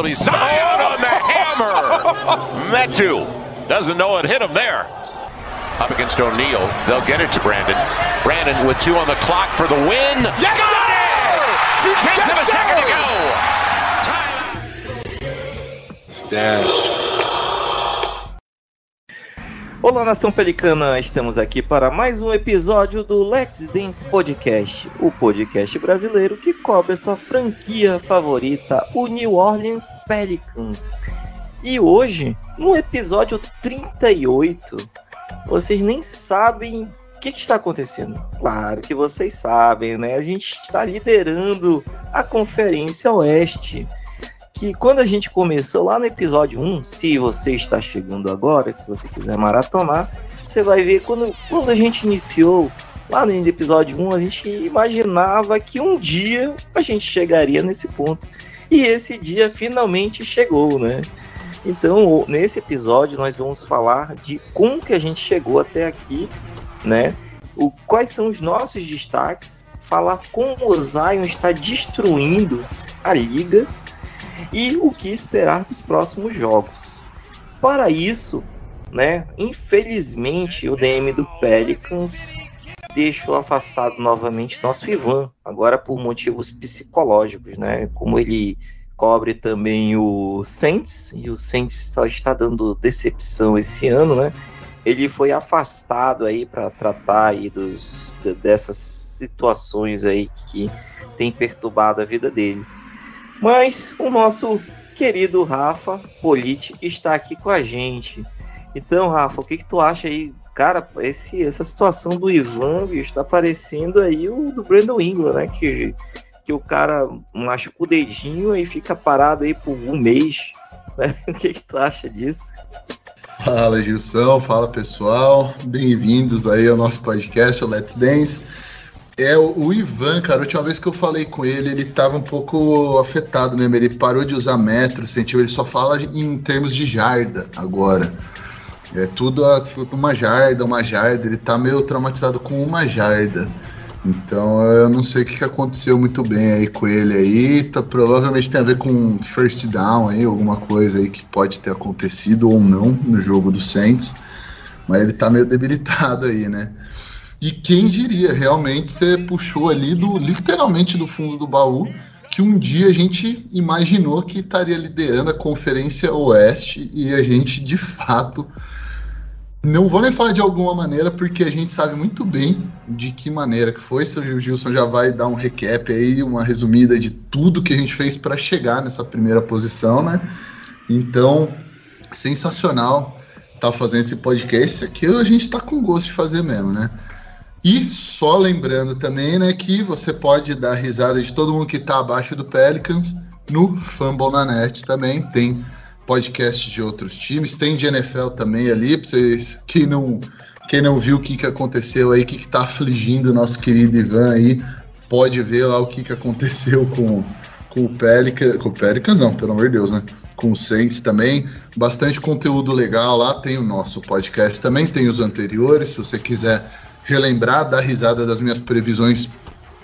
ability. Zion on the hammer. Metu doesn't know it hit him there. Up against O'Neal. They'll get it to Brandon. Brandon with two on the clock for the win. Yes, Got it! Two tenths Yes, of a second to go. Stats. Olá, nação pelicana! Estamos aqui para mais um episódio do Let's Dance Podcast, o podcast brasileiro que cobre a sua franquia favorita, o New Orleans Pelicans. E hoje, no episódio 38, vocês nem sabem o que, que está acontecendo. Claro que vocês sabem, né? A gente está liderando a Conferência Oeste que quando a gente começou lá no episódio 1, se você está chegando agora, se você quiser maratonar, você vai ver quando, quando a gente iniciou lá no episódio 1, a gente imaginava que um dia a gente chegaria nesse ponto. E esse dia finalmente chegou, né? Então, nesse episódio nós vamos falar de como que a gente chegou até aqui, né? O, quais são os nossos destaques, falar como o Zion está destruindo a liga e o que esperar dos próximos jogos. Para isso, né, infelizmente o DM do Pelicans deixou afastado novamente nosso Ivan, agora por motivos psicológicos, né? Como ele cobre também o Saints e o Saints só está dando decepção esse ano, né? Ele foi afastado aí para tratar aí dos dessas situações aí que tem perturbado a vida dele. Mas o nosso querido Rafa Politi está aqui com a gente. Então, Rafa, o que, que tu acha aí? Cara, esse, essa situação do Ivan está parecendo aí o do Brandon Ingram, né? Que, que o cara machuca o dedinho e fica parado aí por um mês. Né? O que, que tu acha disso? Fala, Gilson. Fala, pessoal. Bem-vindos aí ao nosso podcast, Let's Dance. É, o Ivan, cara, a última vez que eu falei com ele, ele tava um pouco afetado mesmo. Ele parou de usar metro, sentiu, ele só fala em termos de jarda agora. É tudo a, uma jarda, uma jarda. Ele tá meio traumatizado com uma jarda. Então eu não sei o que, aconteceu muito bem aí com ele aí. Tá, provavelmente tem a ver com first down aí, alguma coisa aí que pode ter acontecido ou não no jogo do Saints. Mas ele tá meio debilitado aí, né? E quem diria, realmente você puxou ali do literalmente do fundo do baú que um dia a gente imaginou que estaria liderando a Conferência Oeste e a gente de fato não vou nem falar de alguma maneira porque a gente sabe muito bem de que maneira que foi. O Gilson já vai dar um recap aí, uma resumida de tudo que a gente fez para chegar nessa primeira posição, né? Então, sensacional estar tá fazendo esse podcast aqui. A gente está com gosto de fazer mesmo, né? E só lembrando também, né, que você pode dar risada de todo mundo que está abaixo do Pelicans no Fumble na Net também. Tem podcast de outros times, tem de NFL também ali, pra vocês, quem não, quem não viu o que, que aconteceu aí, o que, que tá afligindo o nosso querido Ivan aí, pode ver lá o que, que aconteceu com, com o Pelicans, com o Pelicans não, pelo amor de Deus, né? Com o Saints também, bastante conteúdo legal lá, tem o nosso podcast também, tem os anteriores, se você quiser relembrar, dar risada das minhas previsões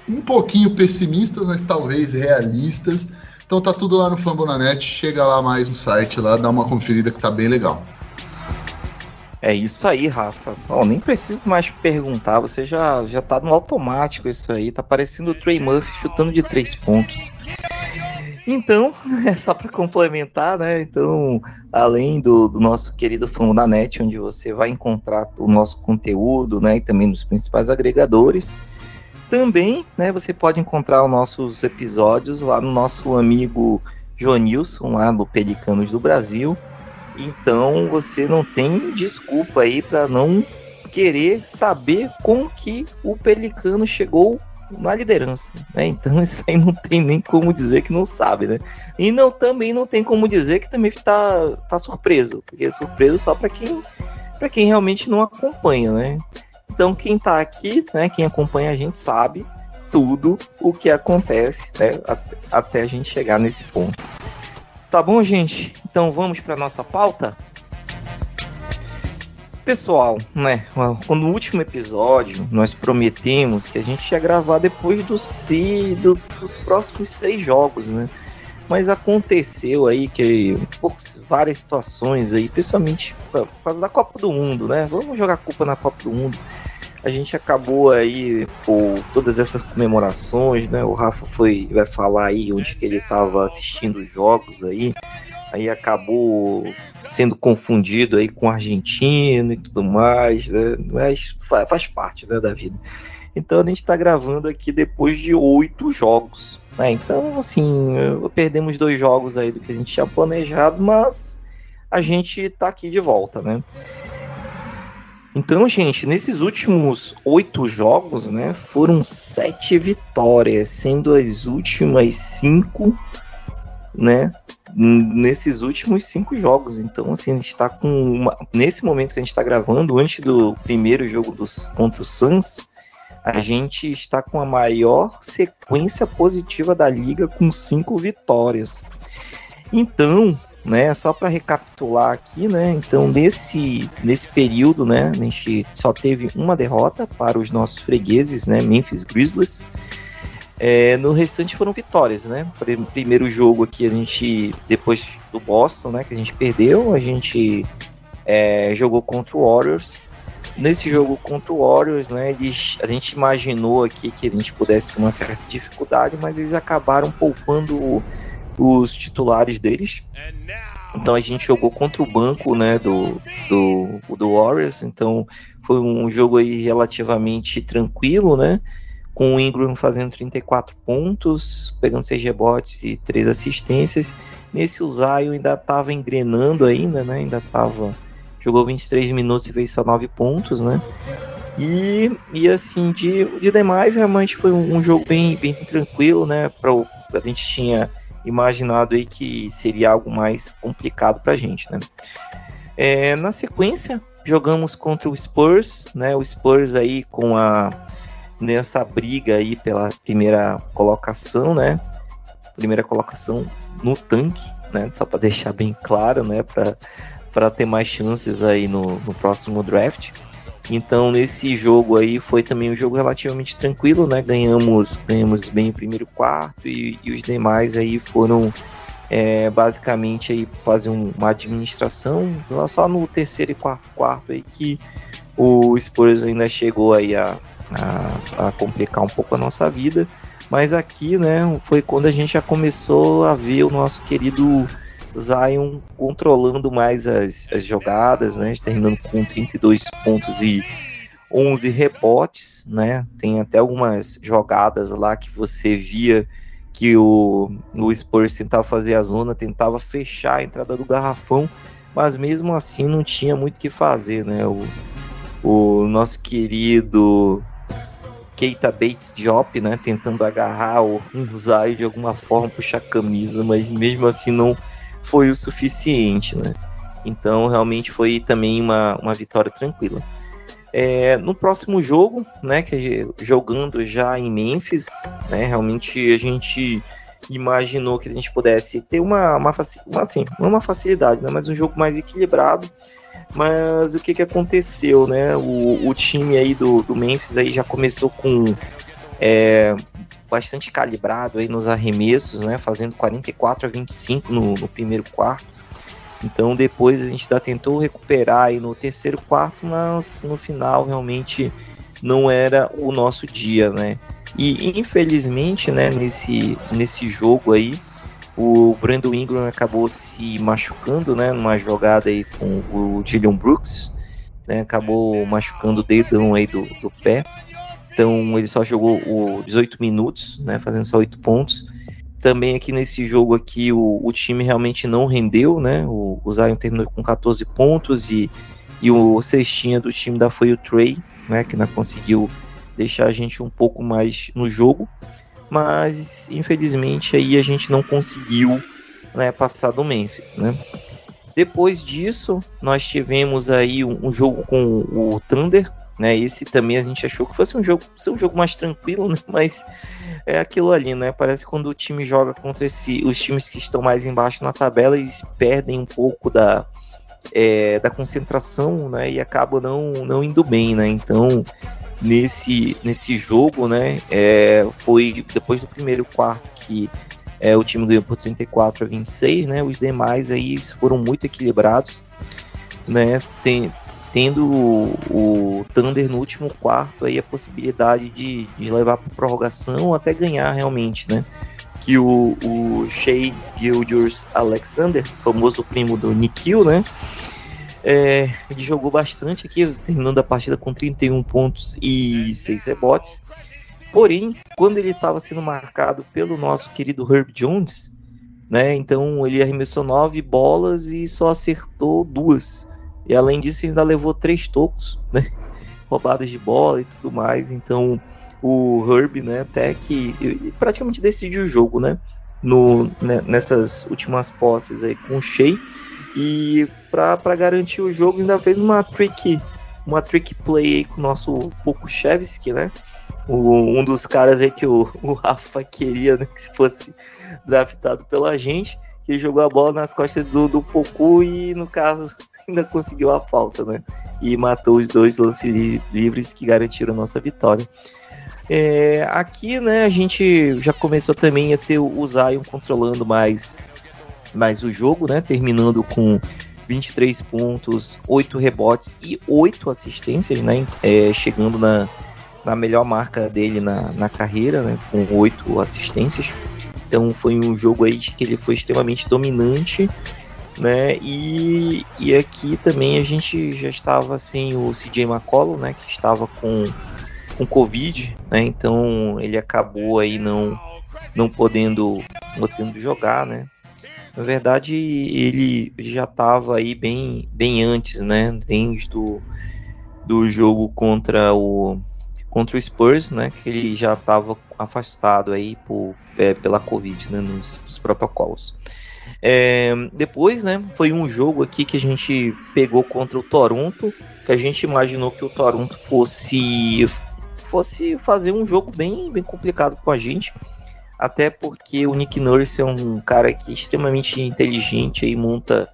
um pouquinho pessimistas, mas talvez realistas. Então tá tudo lá no Fambonanet, chega lá mais no site lá, dá uma conferida que tá bem legal. É isso aí, Rafa. Oh, nem preciso mais perguntar, você já, já tá no automático isso aí, tá parecendo o Trey Murphy chutando de três pontos. Então, é só para complementar, né? Então, além do, do nosso querido Famo da Net, onde você vai encontrar o nosso conteúdo, né? E também nos principais agregadores. Também, né? Você pode encontrar os nossos episódios lá no nosso amigo Joanilson, lá do Pelicanos do Brasil. Então, você não tem desculpa aí para não querer saber como que o Pelicano chegou na liderança, né? Então isso aí não tem nem como dizer que não sabe, né? E não também não tem como dizer que também tá, tá surpreso, porque é surpreso só para quem para quem realmente não acompanha, né? Então quem tá aqui, né, quem acompanha a gente sabe tudo o que acontece, né, até a gente chegar nesse ponto. Tá bom, gente? Então vamos para nossa pauta? Pessoal, né? No último episódio nós prometemos que a gente ia gravar depois do, dos, dos próximos seis jogos, né? Mas aconteceu aí que por várias situações aí, principalmente por causa da Copa do Mundo, né? Vamos jogar culpa na Copa do Mundo. A gente acabou aí por todas essas comemorações, né? O Rafa foi vai falar aí onde que ele estava assistindo os jogos aí. Aí acabou sendo confundido aí com argentino e tudo mais, né? Mas faz parte né, da vida. Então a gente está gravando aqui depois de oito jogos. Né? Então, assim, perdemos dois jogos aí do que a gente tinha planejado, mas a gente está aqui de volta, né? Então, gente, nesses últimos oito jogos, né, foram sete vitórias, sendo as últimas cinco, né, nesses últimos cinco jogos. Então, assim, a gente está com uma, nesse momento que a gente está gravando, antes do primeiro jogo dos contra o Suns, a gente está com a maior sequência positiva da liga com cinco vitórias. Então, né, só para recapitular aqui, né, então nesse, nesse período, né, a gente só teve uma derrota para os nossos fregueses, né, Memphis Grizzlies. É, no restante foram vitórias, né? Primeiro jogo aqui a gente, depois do Boston, né, que a gente perdeu, a gente é, jogou contra o Warriors nesse jogo contra o Warriors, né, eles, a gente imaginou aqui que a gente pudesse ter uma certa dificuldade, mas eles acabaram poupando os titulares deles. Então a gente jogou contra o banco, né, do, do, do Warriors, então foi um jogo aí relativamente tranquilo, né, com o Ingram fazendo 34 pontos, pegando 6 rebotes e 3 assistências. Nesse o Zion ainda estava engrenando ainda, né, ainda estava jogou 23 minutos e fez só 9 pontos, né? E, e assim, de, de demais, realmente foi um, um jogo bem, bem tranquilo, né? Pra, a gente tinha imaginado aí que seria algo mais complicado pra gente, né? É, na sequência, jogamos contra o Spurs, né? O Spurs aí com a nessa briga aí pela primeira colocação, né? Primeira colocação no tanque, né? Só para deixar bem claro, né? Para ter mais chances aí no, no próximo draft. Então nesse jogo aí foi também um jogo relativamente tranquilo, né? Ganhamos, ganhamos bem o primeiro quarto e, e os demais aí foram é, basicamente aí fazer um, uma administração só no terceiro e quarto quarto aí que o Spurs ainda chegou aí a, a, a complicar um pouco a nossa vida. Mas aqui, né, foi quando a gente já começou a ver o nosso querido Zion controlando mais as, as jogadas, né? Terminando com 32 pontos e 11 rebotes, né? Tem até algumas jogadas lá que você via que o, o Spurs tentava fazer a zona, tentava fechar a entrada do garrafão, mas mesmo assim não tinha muito o que fazer, né? O, o nosso querido Keita Bates Diop, né? Tentando agarrar o, Zion de alguma forma, puxar a camisa, mas mesmo assim não foi o suficiente, né? Então, realmente foi também uma, uma vitória tranquila. É, no próximo jogo, né, que jogando já em Memphis, né, realmente a gente imaginou que a gente pudesse ter uma, uma, uma assim, uma facilidade, né, mas um jogo mais equilibrado. Mas o que, que aconteceu, né? O, o time aí do, do Memphis aí já começou com é, bastante calibrado aí nos arremessos, né? Fazendo 44 a 25 no, no primeiro quarto. Então depois a gente ainda tentou recuperar aí no terceiro quarto, mas no final realmente não era o nosso dia, né? E infelizmente, né, nesse, nesse jogo aí, o Brandon Ingram acabou se machucando, né, numa jogada aí com o Dillion Brooks, né, acabou machucando o dedão aí do, do pé. Então ele só jogou o 18 minutos, né, fazendo só 8 pontos. Também aqui nesse jogo aqui o, o time realmente não rendeu, né? O, o Zion terminou com 14 pontos e, e o cestinha do time da foi o Trey, né, que não conseguiu deixar a gente um pouco mais no jogo. Mas infelizmente aí a gente não conseguiu né, passar do Memphis, né? Depois disso, nós tivemos aí um, um jogo com o Thunder, né? Esse também a gente achou que fosse um jogo, ser um jogo mais tranquilo, né? Mas é aquilo ali, né? Parece quando o time joga contra esse, os times que estão mais embaixo na tabela, eles perdem um pouco da, é, da concentração, né? E acabam não, não indo bem, né? Então, nesse, nesse jogo, né? É, foi depois do primeiro quarto que É, o time ganhou por 34 a 26, né? Os demais aí foram muito equilibrados, né? Tem, tendo o, o, Thunder no último quarto aí a possibilidade de, de levar para prorrogação até ganhar realmente, né? Que o, o Shea Gilders Alexander, famoso primo do Nikhil, né? É, ele jogou bastante aqui, terminando a partida com 31 pontos e 6 rebotes. Porém, quando ele estava sendo marcado pelo nosso querido Herb Jones, né? Então ele arremessou nove bolas e só acertou duas. E além disso, ainda levou três tocos, né? Roubadas de bola e tudo mais. Então o Herb, né, até que praticamente decidiu o jogo, né? No, né, nessas últimas posses aí com o Shea. E para garantir o jogo, ainda fez uma trick, uma trick play aí com o nosso Pokushevski, né? o, um dos caras aí que o, o Rafa queria né, que fosse draftado pela gente, que jogou a bola nas costas do, do e, no caso, ainda conseguiu a falta, né? E matou os dois lances livres que garantiram a nossa vitória. É, aqui, né, a gente já começou também a ter o Zion controlando mais, mais o jogo, né? Terminando com 23 pontos, 8 rebotes e 8 assistências, né? É, chegando na, na melhor marca dele na, na carreira, né, com oito assistências. Então foi um jogo aí que ele foi extremamente dominante, né? E, e aqui também a gente já estava sem o CJ McCollum, né, que estava com com Covid, né? Então ele acabou aí não não podendo podendo jogar, né? Na verdade, ele já estava aí bem bem antes, né? Desde do, do jogo contra o contra o Spurs, né, que ele já estava afastado aí por, é, pela Covid, né, nos, nos protocolos. É, depois, né, foi um jogo aqui que a gente pegou contra o Toronto, que a gente imaginou que o Toronto fosse fosse fazer um jogo bem, bem complicado com a gente, até porque o Nick Nurse é um cara que é extremamente inteligente e monta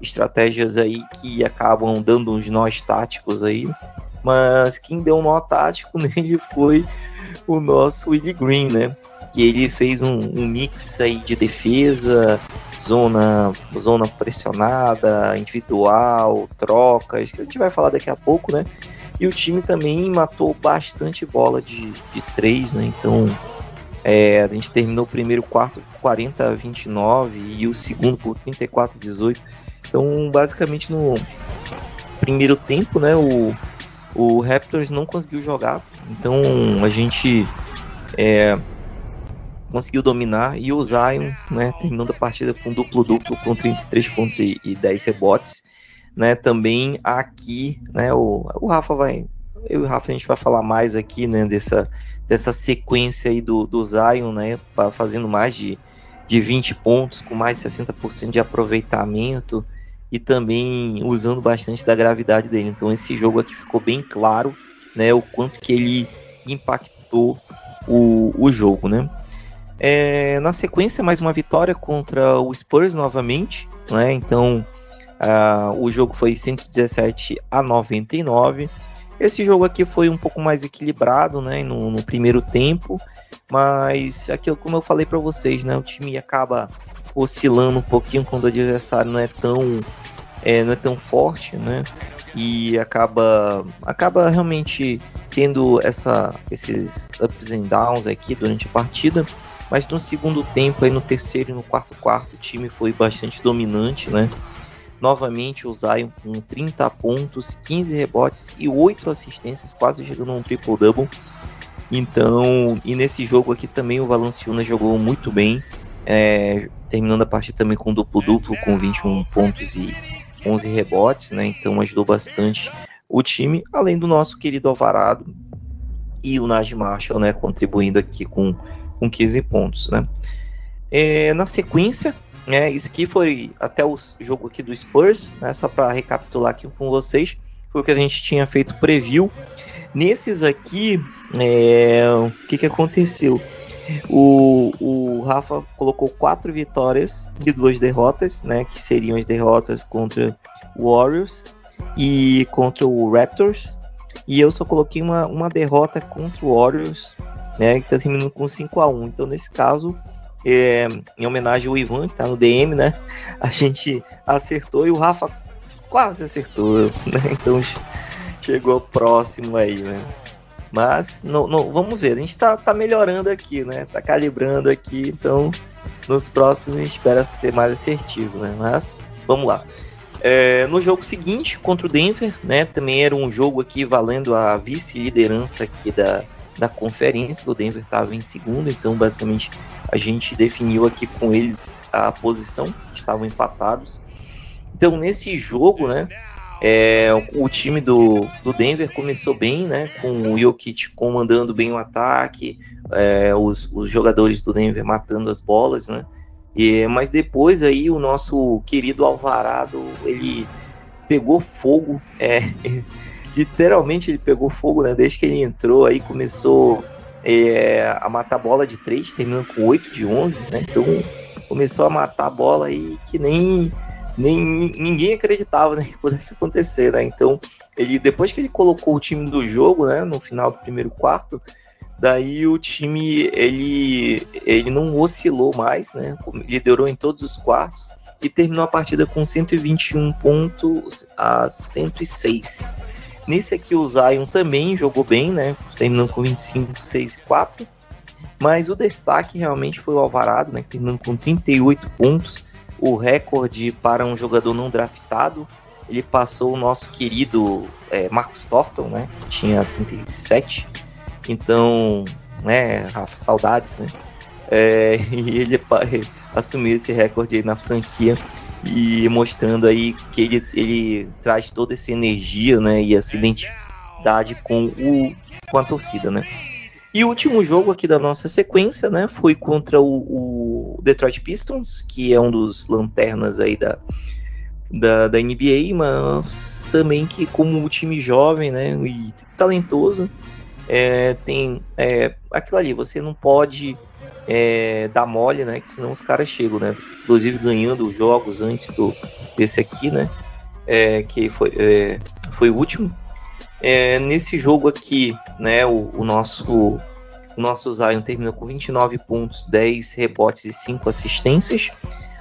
estratégias aí que acabam dando uns nós táticos aí mas quem deu um nó tático nele foi o nosso Willie Green, né? Que ele fez um, um mix aí de defesa, zona, zona pressionada, individual, trocas, que a gente vai falar daqui a pouco, né? E o time também matou bastante bola de, de três, né? Então é, a gente terminou o primeiro quarto por 40 a 29 e o segundo por 34 a 18. Então, basicamente no primeiro tempo, né, o, o Raptors não conseguiu jogar, então a gente é, conseguiu dominar e o Zion, né, terminando a partida com duplo-duplo, com 33 pontos e, e 10 rebotes. Né, também aqui, né, o, o Rafa vai, eu e o Rafa a gente vai falar mais aqui, né, dessa, dessa sequência aí do, do Zion, né, fazendo mais de, de 20 pontos, com mais de 60% de aproveitamento, e também usando bastante da gravidade dele. Então esse jogo aqui ficou bem claro, né, o quanto que ele impactou o, o jogo, né. É, na sequência, mais uma vitória contra o Spurs novamente, né, então uh, o jogo foi 117 a 99. Esse jogo aqui foi um pouco mais equilibrado, né, no, no primeiro tempo, mas aquilo como eu falei para vocês, né, o time acaba oscilando um pouquinho quando o adversário não é tão é, não é tão forte, né? E acaba, acaba realmente tendo essa, esses ups and downs aqui durante a partida. Mas no segundo tempo, aí no terceiro e no quarto quarto, o time foi bastante dominante, né? Novamente o Zion com 30 pontos, 15 rebotes e 8 assistências, quase chegando a um triple-double. Então, e nesse jogo aqui também o Valanciunas jogou muito bem, é, terminando a partida também com duplo-duplo, com 21 pontos e 11 rebotes, né? Então ajudou bastante o time, além do nosso querido Alvarado e o Najee Marshall, né? Contribuindo aqui com, com 15 pontos, né? É, na sequência, né? Isso aqui foi até o jogo aqui do Spurs, né? Só para recapitular aqui com vocês, foi o que a gente tinha feito preview. Nesses aqui, é, o que, que aconteceu? O, o Rafa colocou quatro vitórias e duas derrotas, né? Que seriam as derrotas contra o Warriors e contra o Raptors. E eu só coloquei uma, uma derrota contra o Warriors, né? Que tá terminando com 5 a 1 Então, nesse caso, é, em homenagem ao Ivan, que tá no DM, né? A gente acertou e o Rafa quase acertou, né? Então chegou próximo aí, né? Mas não, não, vamos ver, a gente tá, tá melhorando aqui, né? Tá calibrando aqui, então nos próximos a gente espera ser mais assertivo, né? Mas vamos lá. É, no jogo seguinte, contra o Denver, né? Também era um jogo aqui valendo a vice-liderança aqui da, da conferência. O Denver estava em segundo, então basicamente a gente definiu aqui com eles a posição, estavam empatados. Então nesse jogo, né? É, o time do, do Denver começou bem, né? Com o Jokic comandando bem o ataque, é, os, os jogadores do Denver matando as bolas, né? E, mas depois aí o nosso querido Alvarado, ele pegou fogo, é, literalmente ele pegou fogo, né? Desde que ele entrou aí começou é, a matar bola de 3, terminando com 8 de 11, né? Então começou a matar bola aí que nem, nem ninguém acreditava né, que pudesse acontecer, né? Então ele depois que ele colocou o time do jogo, né, no final do primeiro quarto, Daí o time ele, ele não oscilou mais, né? Liderou em todos os quartos e terminou a partida com 121 pontos a 106. Nesse aqui o Zion também jogou bem, né? Terminando com 25, 6 e 4. Mas o destaque realmente foi o Alvarado, né? Terminando com 38 pontos, o recorde para um jogador não draftado. Ele passou o nosso querido é, Marcos Tofton, né? Que tinha 37 então, né, Rafa, saudades, né? É, e ele assumiu esse recorde aí na franquia e mostrando aí que ele, ele traz toda essa energia, né, e essa identidade com, o, com a torcida, né. E o último jogo aqui da nossa sequência, né, foi contra o, o Detroit Pistons, que é um dos lanternas aí da, da, da NBA, mas também que como um time jovem, né, e talentoso, é, tem é, aquilo ali, você não pode é, dar mole, né? Que senão os caras chegam, né? Inclusive ganhando jogos antes do, desse aqui, né? É, que foi, é, foi o último. É, nesse jogo aqui, né? O, o, nosso o nosso Zion terminou com 29 pontos, 10 rebotes e 5 assistências.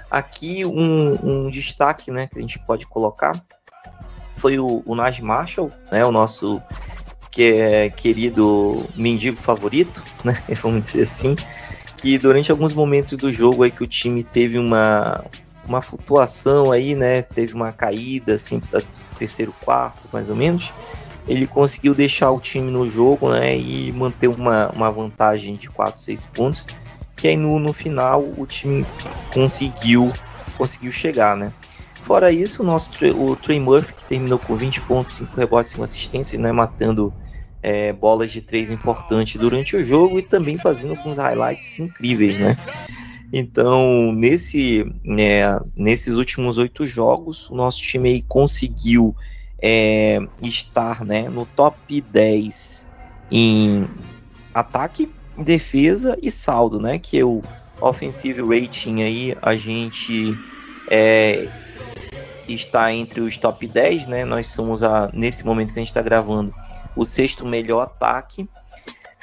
Aqui um, um destaque, né? Que a gente pode colocar foi o, o Naj Marshall, né? O nosso que é querido mendigo favorito, né? Vamos dizer assim, que durante alguns momentos do jogo aí que o time teve uma, uma flutuação aí, né? Teve uma caída assim para terceiro quarto, mais ou menos. Ele conseguiu deixar o time no jogo, né? E manter uma, uma vantagem de 4, 6 pontos. Que aí no, no final o time conseguiu conseguiu chegar, né? Fora isso, o nosso o Trey Murphy, que terminou com 20 pontos, 5 rebotes, 5 assistências, né, matando é, bolas de três importantes durante o jogo e também fazendo alguns highlights incríveis, né? Então, nesse, né, nesses últimos oito jogos, o nosso time aí conseguiu é, estar né, no top 10 em ataque, defesa e saldo, né? Que é o offensive rating aí, a gente é, está entre os top 10, né? Nós somos a nesse momento que a gente está gravando o sexto melhor ataque.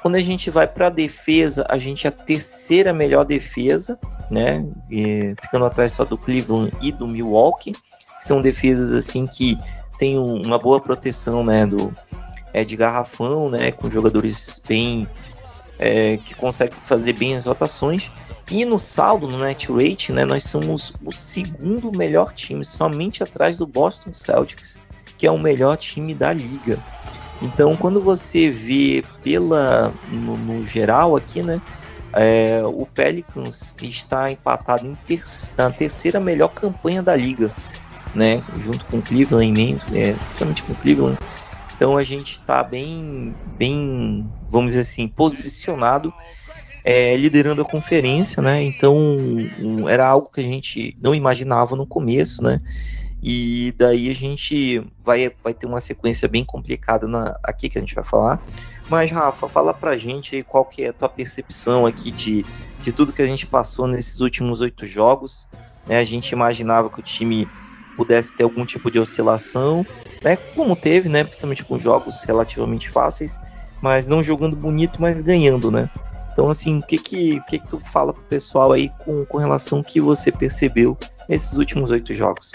Quando a gente vai para a defesa, a gente é a terceira melhor defesa, né? E, ficando atrás só do Cleveland e do Milwaukee, que são defesas assim que têm um, uma boa proteção, né? Do é, de garrafão, né? Com jogadores bem é, que conseguem fazer bem as rotações. E no saldo, no net rate, né, nós somos o segundo melhor time, somente atrás do Boston Celtics, que é o melhor time da liga. Então, quando você vê pela no, no geral aqui, né, é, o Pelicans está empatado em ter, na terceira melhor campanha da liga, né, junto com o Cleveland, é, principalmente com o Cleveland. Então a gente está bem, bem, vamos dizer assim, posicionado é, liderando a conferência, né? Então um, era algo que a gente não imaginava no começo, né? E daí a gente vai, vai ter uma sequência bem complicada na, aqui que a gente vai falar. Mas, Rafa, fala pra gente aí qual que é a tua percepção aqui de, de tudo que a gente passou nesses últimos oito jogos. Né? A gente imaginava que o time pudesse ter algum tipo de oscilação, né? Como teve, né? Principalmente com jogos relativamente fáceis, mas não jogando bonito, mas ganhando, né? Então, assim, o que que, o que, que tu fala pro pessoal aí com, com relação ao que você percebeu nesses últimos oito jogos?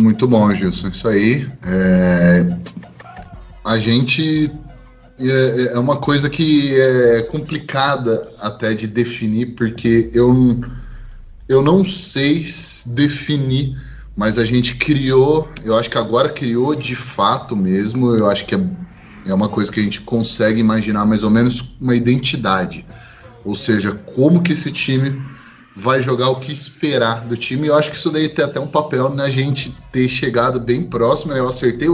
Muito bom, Gilson. Isso aí. É... A gente. É, é uma coisa que é complicada até de definir, porque eu, eu não sei definir, mas a gente criou, eu acho que agora criou de fato mesmo, eu acho que é, é uma coisa que a gente consegue imaginar mais ou menos uma identidade. Ou seja, como que esse time vai jogar o que esperar do time. Eu acho que isso daí tem até um papel na gente ter chegado bem próximo. Eu acertei,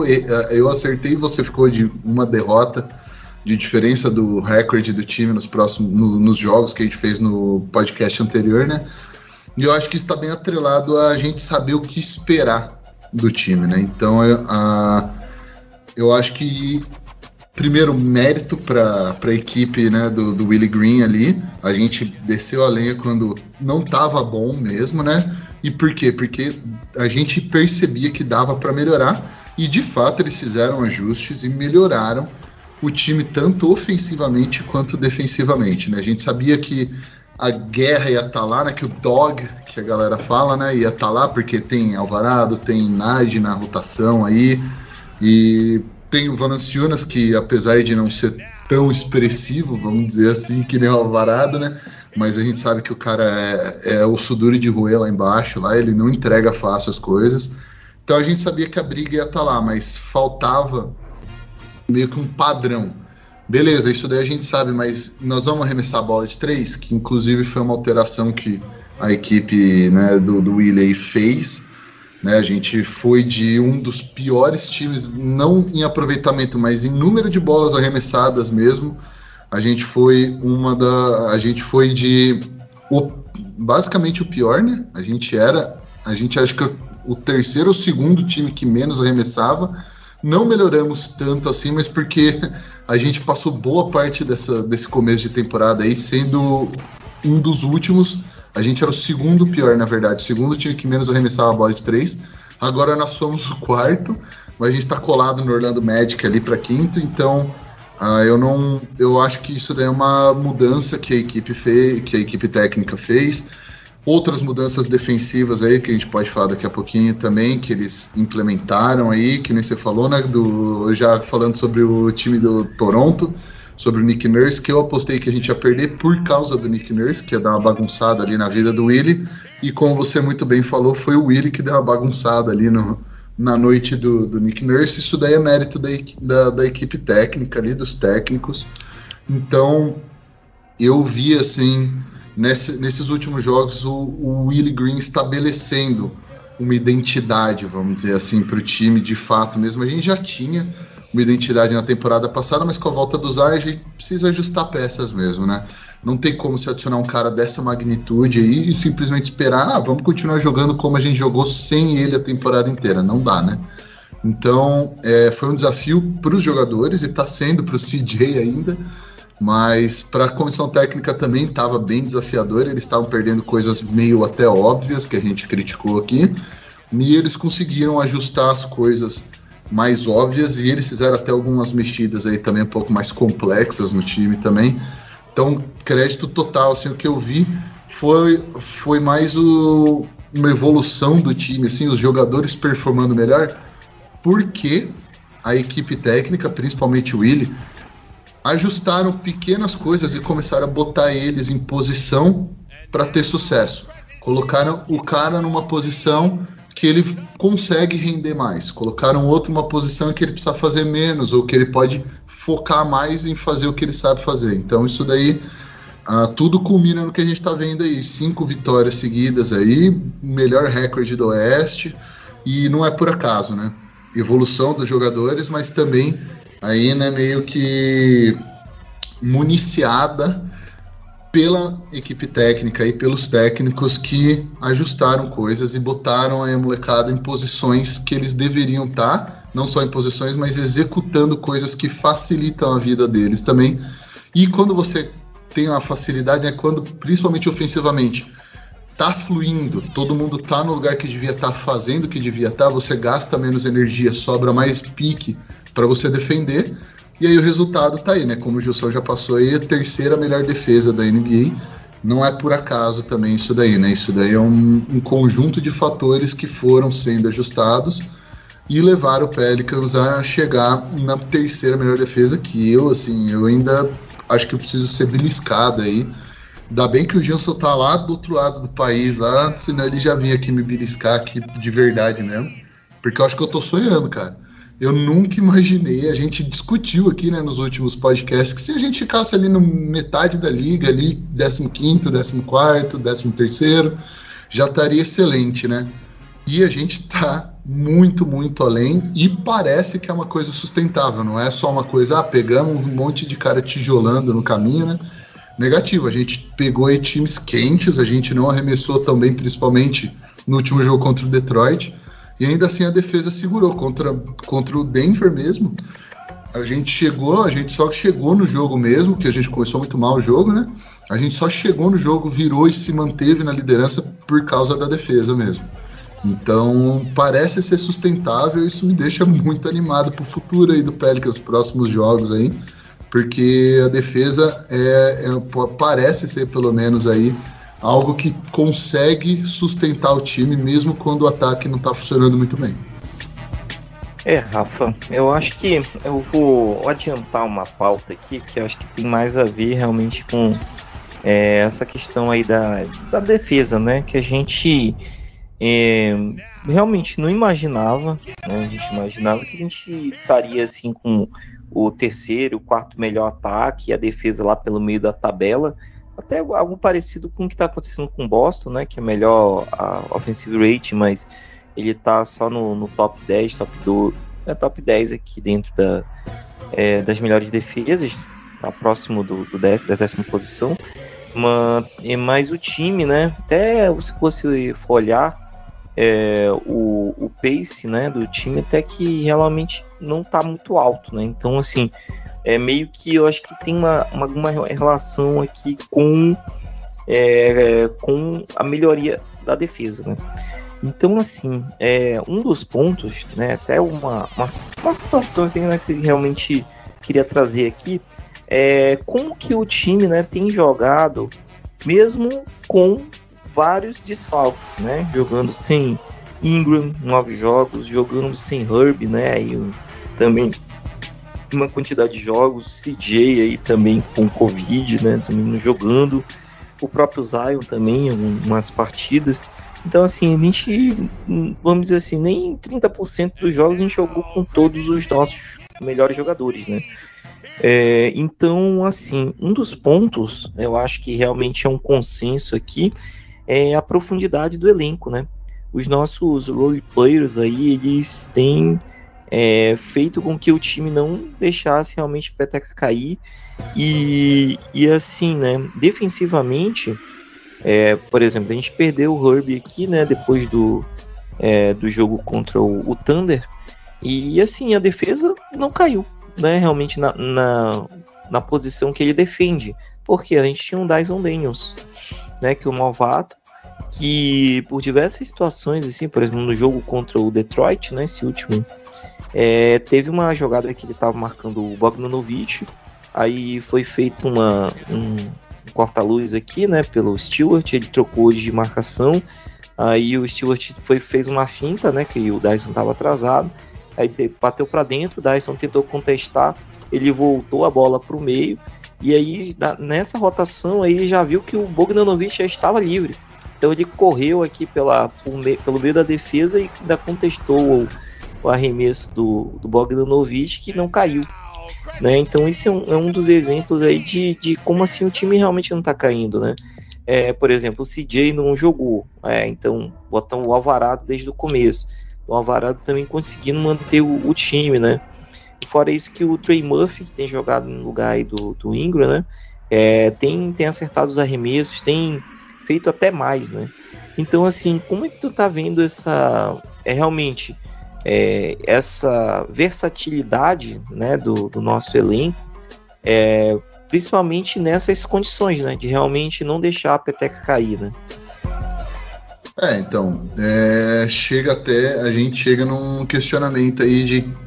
eu acertei e você ficou de uma derrota de diferença do recorde do time nos próximos no, nos jogos que a gente fez no podcast anterior, né? E eu acho que está bem atrelado a gente saber o que esperar do time, né? Então, a, eu acho que primeiro mérito para a equipe né, do, do Willie Green ali. A gente desceu a lenha quando não estava bom mesmo, né? E por quê? Porque a gente percebia que dava para melhorar e de fato eles fizeram ajustes e melhoraram o time tanto ofensivamente quanto defensivamente, né? A gente sabia que a guerra ia estar tá lá, né? Que o dog, que a galera fala, né? Ia estar tá lá porque tem Alvarado, tem Nage na rotação aí e tem o Valanciunas, que apesar de não ser tão expressivo, vamos dizer assim, que nem o Alvarado, né? Mas a gente sabe que o cara é, é o de roer lá embaixo, lá ele não entrega fácil as coisas. Então a gente sabia que a briga ia estar tá lá, mas faltava meio que um padrão. Beleza, isso daí a gente sabe, mas nós vamos arremessar a bola de três, que inclusive foi uma alteração que a equipe né, do, do fez né? A gente foi de um dos piores times, não em aproveitamento, mas em número de bolas arremessadas mesmo. A gente foi uma da. A gente foi de. O, basicamente o pior, né? A gente era. A gente acho que o terceiro ou segundo time que menos arremessava. Não melhoramos tanto assim, mas porque a gente passou boa parte dessa, desse começo de temporada aí sendo um dos últimos a gente era o segundo pior, na verdade. O segundo time que menos arremessava a bola de três. Agora nós somos o quarto, mas a gente está colado no Orlando Magic ali para quinto, então uh, eu não, eu acho que isso daí é uma mudança que a equipe fez, que a equipe técnica fez. Outras mudanças defensivas aí que a gente pode falar daqui a pouquinho também, que eles implementaram aí, que nem você falou, né? Do, já falando sobre o time do Toronto sobre o Nick Nurse, que eu apostei que a gente ia perder por causa do Nick Nurse, que ia dar uma bagunçada ali na vida do Willie. E como você muito bem falou, foi o Willie que deu uma bagunçada ali no, na noite do, do Nick Nurse. Isso daí é mérito da, da, da equipe técnica ali, dos técnicos. Então, eu vi assim, nesse, nesses últimos jogos, o, o Willie Green estabelecendo uma identidade, vamos dizer assim, para o time de fato mesmo. A gente já tinha uma identidade na temporada passada, mas com a volta do Zay a gente precisa ajustar peças mesmo, né? Não tem como se adicionar um cara dessa magnitude aí e simplesmente esperar, ah, vamos continuar jogando como a gente jogou sem ele a temporada inteira. Não dá, né? Então, é, foi um desafio para os jogadores e está sendo para o CJ ainda, mas para a comissão técnica também estava bem desafiador. Eles estavam perdendo coisas meio até óbvias que a gente criticou aqui, e eles conseguiram ajustar as coisas mais óbvias e eles fizeram até algumas mexidas aí também um pouco mais complexas no time também. Então, crédito total, assim, o que eu vi foi, foi mais o, uma evolução do time, assim, os jogadores performando melhor, porque a equipe técnica, principalmente o Willi, ajustaram pequenas coisas e começaram a botar eles em posição para ter sucesso. Colocaram o cara numa posição que ele consegue render mais. Colocaram outro uma posição que ele precisa fazer menos, ou que ele pode focar mais em fazer o que ele sabe fazer. Então isso daí uh, tudo culmina no que a gente está vendo aí. Cinco vitórias seguidas aí, melhor recorde do Oeste, e não é por acaso, né? Evolução dos jogadores, mas também aí, né, meio que municiada pela equipe técnica e pelos técnicos que ajustaram coisas e botaram a molecada em posições que eles deveriam estar, tá, não só em posições, mas executando coisas que facilitam a vida deles também. E quando você tem uma facilidade, é quando, principalmente ofensivamente, tá fluindo, todo mundo tá no lugar que devia estar, tá fazendo o que devia estar, tá, você gasta menos energia, sobra mais pique para você defender E aí o resultado tá aí, né? Como o Gilson já passou aí, a terceira melhor defesa da NBA. Não é por acaso também isso daí, né? Isso daí é um, um conjunto de fatores que foram sendo ajustados e levaram o Pelicans a chegar na terceira melhor defesa, que eu, assim, eu ainda acho que eu preciso ser beliscado aí. Ainda bem que o Gilson tá lá do outro lado do país, lá, senão ele já vinha aqui me beliscar aqui de verdade mesmo. Porque eu acho que eu tô sonhando, cara. Eu nunca imaginei, a gente discutiu aqui né, nos últimos podcasts, que se a gente ficasse ali no metade da liga, ali, 15, 14, 13, já estaria excelente, né? E a gente tá muito, muito além e parece que é uma coisa sustentável, não é só uma coisa, ah, pegamos um monte de cara tijolando no caminho, né? Negativo, a gente pegou aí times quentes, a gente não arremessou também, principalmente no último jogo contra o Detroit e ainda assim a defesa segurou contra, contra o Denver mesmo. A gente chegou, a gente só chegou no jogo mesmo, que a gente começou muito mal o jogo, né? A gente só chegou no jogo, virou e se manteve na liderança por causa da defesa mesmo. Então, parece ser sustentável, isso me deixa muito animado pro futuro aí do Pelicans, próximos jogos aí, porque a defesa é, é, parece ser pelo menos aí algo que consegue sustentar o time mesmo quando o ataque não está funcionando muito bem. É, Rafa, eu acho que eu vou adiantar uma pauta aqui que eu acho que tem mais a ver realmente com é, essa questão aí da, da defesa, né? Que a gente é, realmente não imaginava, né? A gente imaginava que a gente estaria assim com o terceiro, o quarto melhor ataque e a defesa lá pelo meio da tabela até algo parecido com o que está acontecendo com o Boston, né? Que é melhor a offensive rate, mas ele está só no, no, top 10, top 2, é top 10 aqui dentro da, é, das melhores defesas, tá próximo do, do décimo, da décima posição. Mas, mas o time, né? Até se você for olhar é, o, o pace né, do time, até que realmente não está muito alto, né? Então, assim, é meio que eu acho que tem uma, uma, relação aqui com, é, com a melhoria da defesa, né? Então, assim, é, um dos pontos, né, até uma, uma, uma situação assim, né, que realmente queria trazer aqui, é como que o time né, tem jogado, mesmo com vários desfalques, né, jogando sem Ingram, nove jogos, jogando sem Herb, né, e também uma quantidade de jogos, CJ aí também com Covid, né, também jogando, o próprio Zion também, umas partidas. Então, assim, a gente, vamos dizer assim, nem 30% dos jogos a gente jogou com todos os nossos melhores jogadores, né? É, então, assim, um dos pontos, eu acho que realmente é um consenso aqui, é a profundidade do elenco, né? Os nossos role players aí, eles têm é, feito com que o time não deixasse realmente a peteca cair. E, e assim, né, defensivamente, é, por exemplo, a gente perdeu o Herbie aqui, né, depois do, é, do jogo contra o, o, Thunder. E assim, a defesa não caiu, né, realmente na, na, na posição que ele defende. Porque a gente tinha um Dyson Daniels, né, que é um novato, que por diversas situações, assim, por exemplo, no jogo contra o Detroit, né, esse último é, teve uma jogada que ele estava marcando o Bogdanovic, aí foi feito uma, um, corta-luz aqui, né, pelo Stewart, ele trocou de marcação, aí o Stewart foi, fez uma finta, né, que o Dyson estava atrasado, aí bateu para dentro, o Dyson tentou contestar, ele voltou a bola para o meio, e aí nessa rotação aí já viu que o Bogdanovic já estava livre, então ele correu aqui pela, pelo meio da defesa e ainda contestou o arremesso do, do Bogdanovic que não caiu. Né? Então esse é um, é um dos exemplos aí de, de como assim o time realmente não está caindo, né? É, por exemplo, o CJ não jogou, é, então botam o Alvarado desde o começo. O Alvarado também conseguindo manter o, o time, né? Fora isso que o Trey Murphy, que tem jogado no lugar aí do, do Ingram, né? É, tem, tem acertado os arremessos, tem feito até mais, né? Então, assim, como é que tu tá vendo essa... É realmente é, essa versatilidade né, do, do nosso elenco, é, principalmente nessas condições, né, de realmente não deixar a peteca cair, né? É, então, é, chega até, a gente chega num questionamento aí de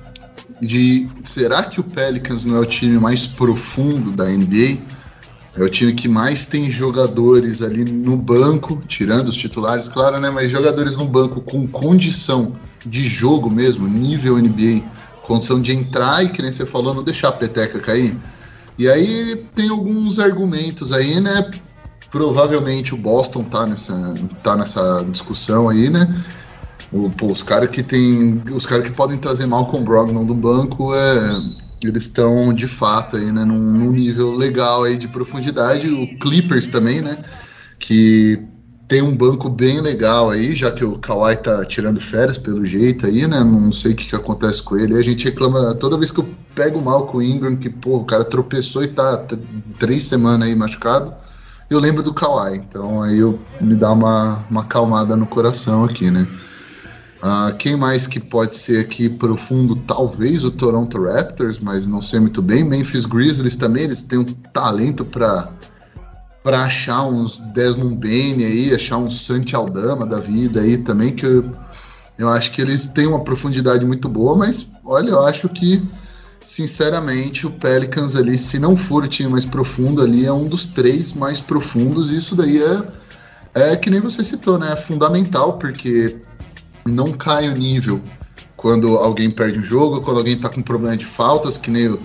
de será que o Pelicans não é o time mais profundo da NBA? É o time que mais tem jogadores ali no banco, tirando os titulares, claro, né? Mas jogadores no banco com condição de jogo mesmo, nível NBA, condição de entrar e, que nem você falou, não deixar a peteca cair. E aí tem alguns argumentos aí, né? Provavelmente o Boston tá nessa, tá nessa discussão aí, né? O, pô, os caras que tem. Os caras que podem trazer Malcolm Brogdon do banco é, eles estão de fato aí, né, num, num, nível legal aí de profundidade. O Clippers também, né? Que tem um banco bem legal aí, já que o Kawhi tá tirando férias pelo jeito aí, né? Não sei o que, que acontece com ele. A gente reclama toda vez que eu pego mal com o Ingram, que pô, o cara tropeçou e tá três semanas aí machucado. Eu lembro do Kawhi, então aí eu me dá uma, uma acalmada no coração aqui, né? Uh, quem mais que pode ser aqui profundo? Talvez o Toronto Raptors, mas não sei muito bem. Memphis Grizzlies também, eles têm um talento para para achar uns Desmond Bain aí, achar um Santi Aldama da vida aí também, que eu, eu acho que eles têm uma profundidade muito boa, mas olha, eu acho que sinceramente o Pelicans ali, se não for o time mais profundo ali, é um dos três mais profundos, isso daí é, é que nem você citou, né? É fundamental, porque não cai o nível quando alguém perde um jogo, quando alguém tá com problema de faltas, que nem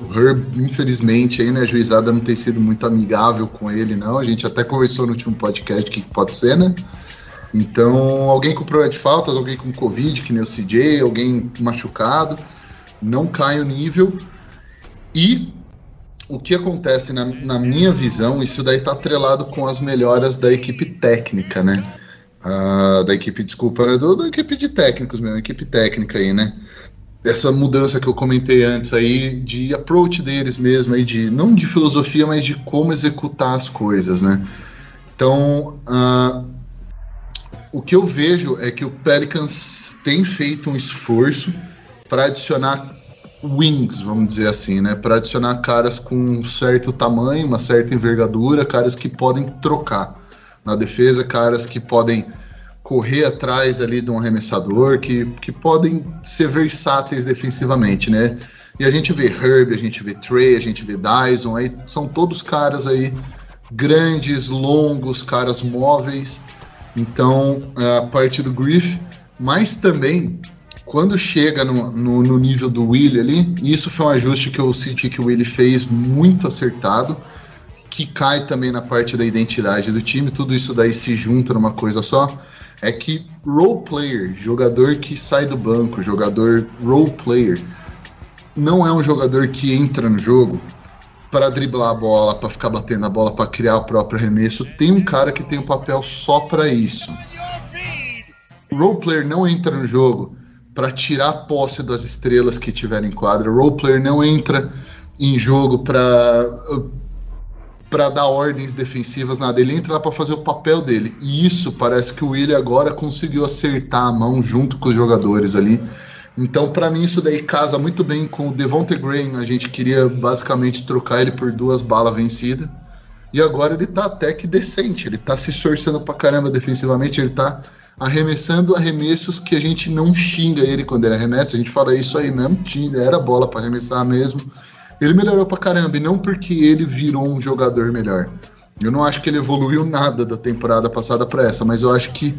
o Herb, infelizmente, aí, né, a juizada não tem sido muito amigável com ele, não. A gente até conversou no último podcast que pode ser, né? Então, alguém com problema de faltas, alguém com Covid, que nem o CJ, alguém machucado, não cai o nível. E o que acontece na, na minha visão, isso daí tá atrelado com as melhoras da equipe técnica, né? uh, da equipe, desculpa, né, do, da equipe de técnicos mesmo, equipe técnica aí, né? Essa mudança que eu comentei antes aí, de approach deles mesmo, aí de, não de filosofia, mas de como executar as coisas, né? Então, uh, o que eu vejo é que o Pelicans tem feito um esforço para adicionar wings, vamos dizer assim, né? Para adicionar caras com um certo tamanho, uma certa envergadura, caras que podem trocar na defesa, caras que podem correr atrás ali de um arremessador, que, que podem ser versáteis defensivamente, né? E a gente vê Herb, a gente vê Trey, a gente vê Dyson, aí são todos caras aí grandes, longos, caras móveis. Então, é, a parte do Griff, mas também quando chega no, no, no nível do Willie ali, isso foi um ajuste que eu senti que o Willie fez muito acertado que cai também na parte da identidade do time, tudo isso daí se junta numa coisa só, é que role player, jogador que sai do banco, jogador role player, não é um jogador que entra no jogo para driblar a bola, para ficar batendo a bola, para criar o próprio arremesso. Tem um cara que tem um papel só para isso. Role player não entra no jogo para tirar a posse das estrelas que tiverem em quadra. Role player não entra em jogo para para dar ordens defensivas, nada. Ele entra lá para fazer o papel dele. E isso parece que o William agora conseguiu acertar a mão junto com os jogadores ali. Então, para mim, isso daí casa muito bem com o Devonte Graham. A gente queria basicamente trocar ele por duas balas vencidas. E agora ele tá até que decente. Ele tá se esforçando pra caramba defensivamente. Ele tá arremessando arremessos que a gente não xinga ele quando ele arremessa. A gente fala isso aí mesmo. Era bola para arremessar mesmo. Ele melhorou pra caramba, e não porque ele virou um jogador melhor. Eu não acho que ele evoluiu nada da temporada passada para essa, mas eu acho que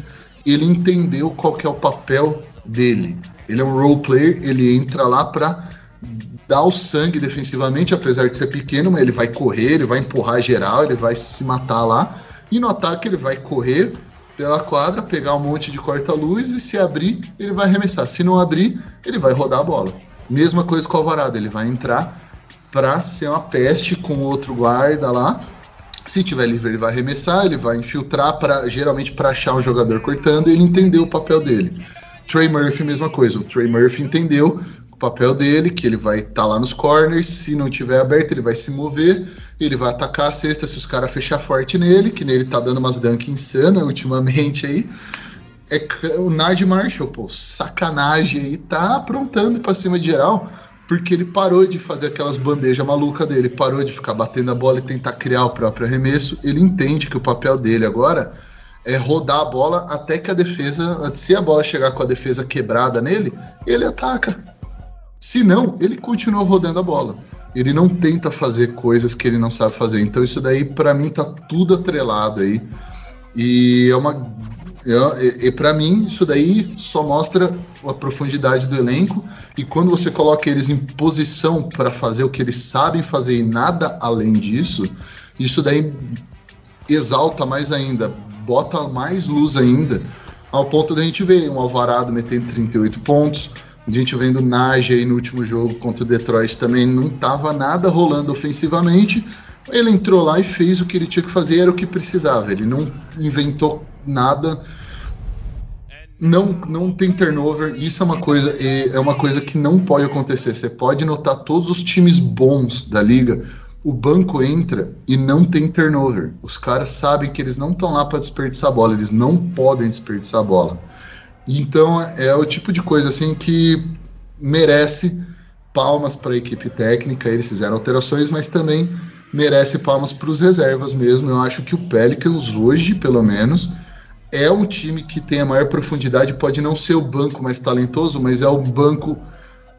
ele entendeu qual que é o papel dele. Ele é um role player, ele entra lá para dar o sangue defensivamente, apesar de ser pequeno, mas ele vai correr, ele vai empurrar geral, ele vai se matar lá. E no ataque ele vai correr pela quadra, pegar um monte de corta-luz e se abrir, ele vai arremessar. Se não abrir, ele vai rodar a bola. Mesma coisa com o Alvarado, ele vai entrar para ser uma peste com outro guarda lá. Se tiver livre, ele vai arremessar, ele vai infiltrar para geralmente para achar um jogador cortando, e ele entendeu o papel dele. Trey Murphy, mesma coisa. O Trey Murphy entendeu o papel dele, que ele vai estar tá lá nos corners, se não tiver aberto, ele vai se mover, ele vai atacar a cesta se os caras fechar forte nele, que nele tá dando umas dunk insana ultimamente aí. É o Nard Marshall, pô, sacanagem aí, tá aprontando para cima de geral porque ele parou de fazer aquelas bandejas malucas dele, parou de ficar batendo a bola e tentar criar o próprio arremesso. Ele entende que o papel dele agora é rodar a bola até que a defesa, se a bola chegar com a defesa quebrada nele, ele ataca. Se não, ele continua rodando a bola. Ele não tenta fazer coisas que ele não sabe fazer. Então isso daí para mim tá tudo atrelado aí. E é uma é, e, para mim isso daí só mostra a profundidade do elenco e quando você coloca eles em posição para fazer o que eles sabem fazer e nada além disso, isso daí exalta mais ainda, bota mais luz ainda, ao ponto da gente ver um Alvarado metendo 38 pontos, a gente vendo Nage aí no último jogo contra o Detroit também não tava nada rolando ofensivamente. Ele entrou lá e fez o que ele tinha que fazer, era o que precisava. Ele não inventou nada. Não, não tem turnover. Isso é uma coisa é uma coisa que não pode acontecer. Você pode notar todos os times bons da liga o banco entra e não tem turnover. Os caras sabem que eles não estão lá para desperdiçar a bola, eles não podem desperdiçar a bola. Então é o tipo de coisa assim que merece palmas para a equipe técnica. Eles fizeram alterações, mas também merece palmas para os reservas mesmo. Eu acho que o Pelicans hoje, pelo menos, é um time que tem a maior profundidade. Pode não ser o banco mais talentoso, mas é o banco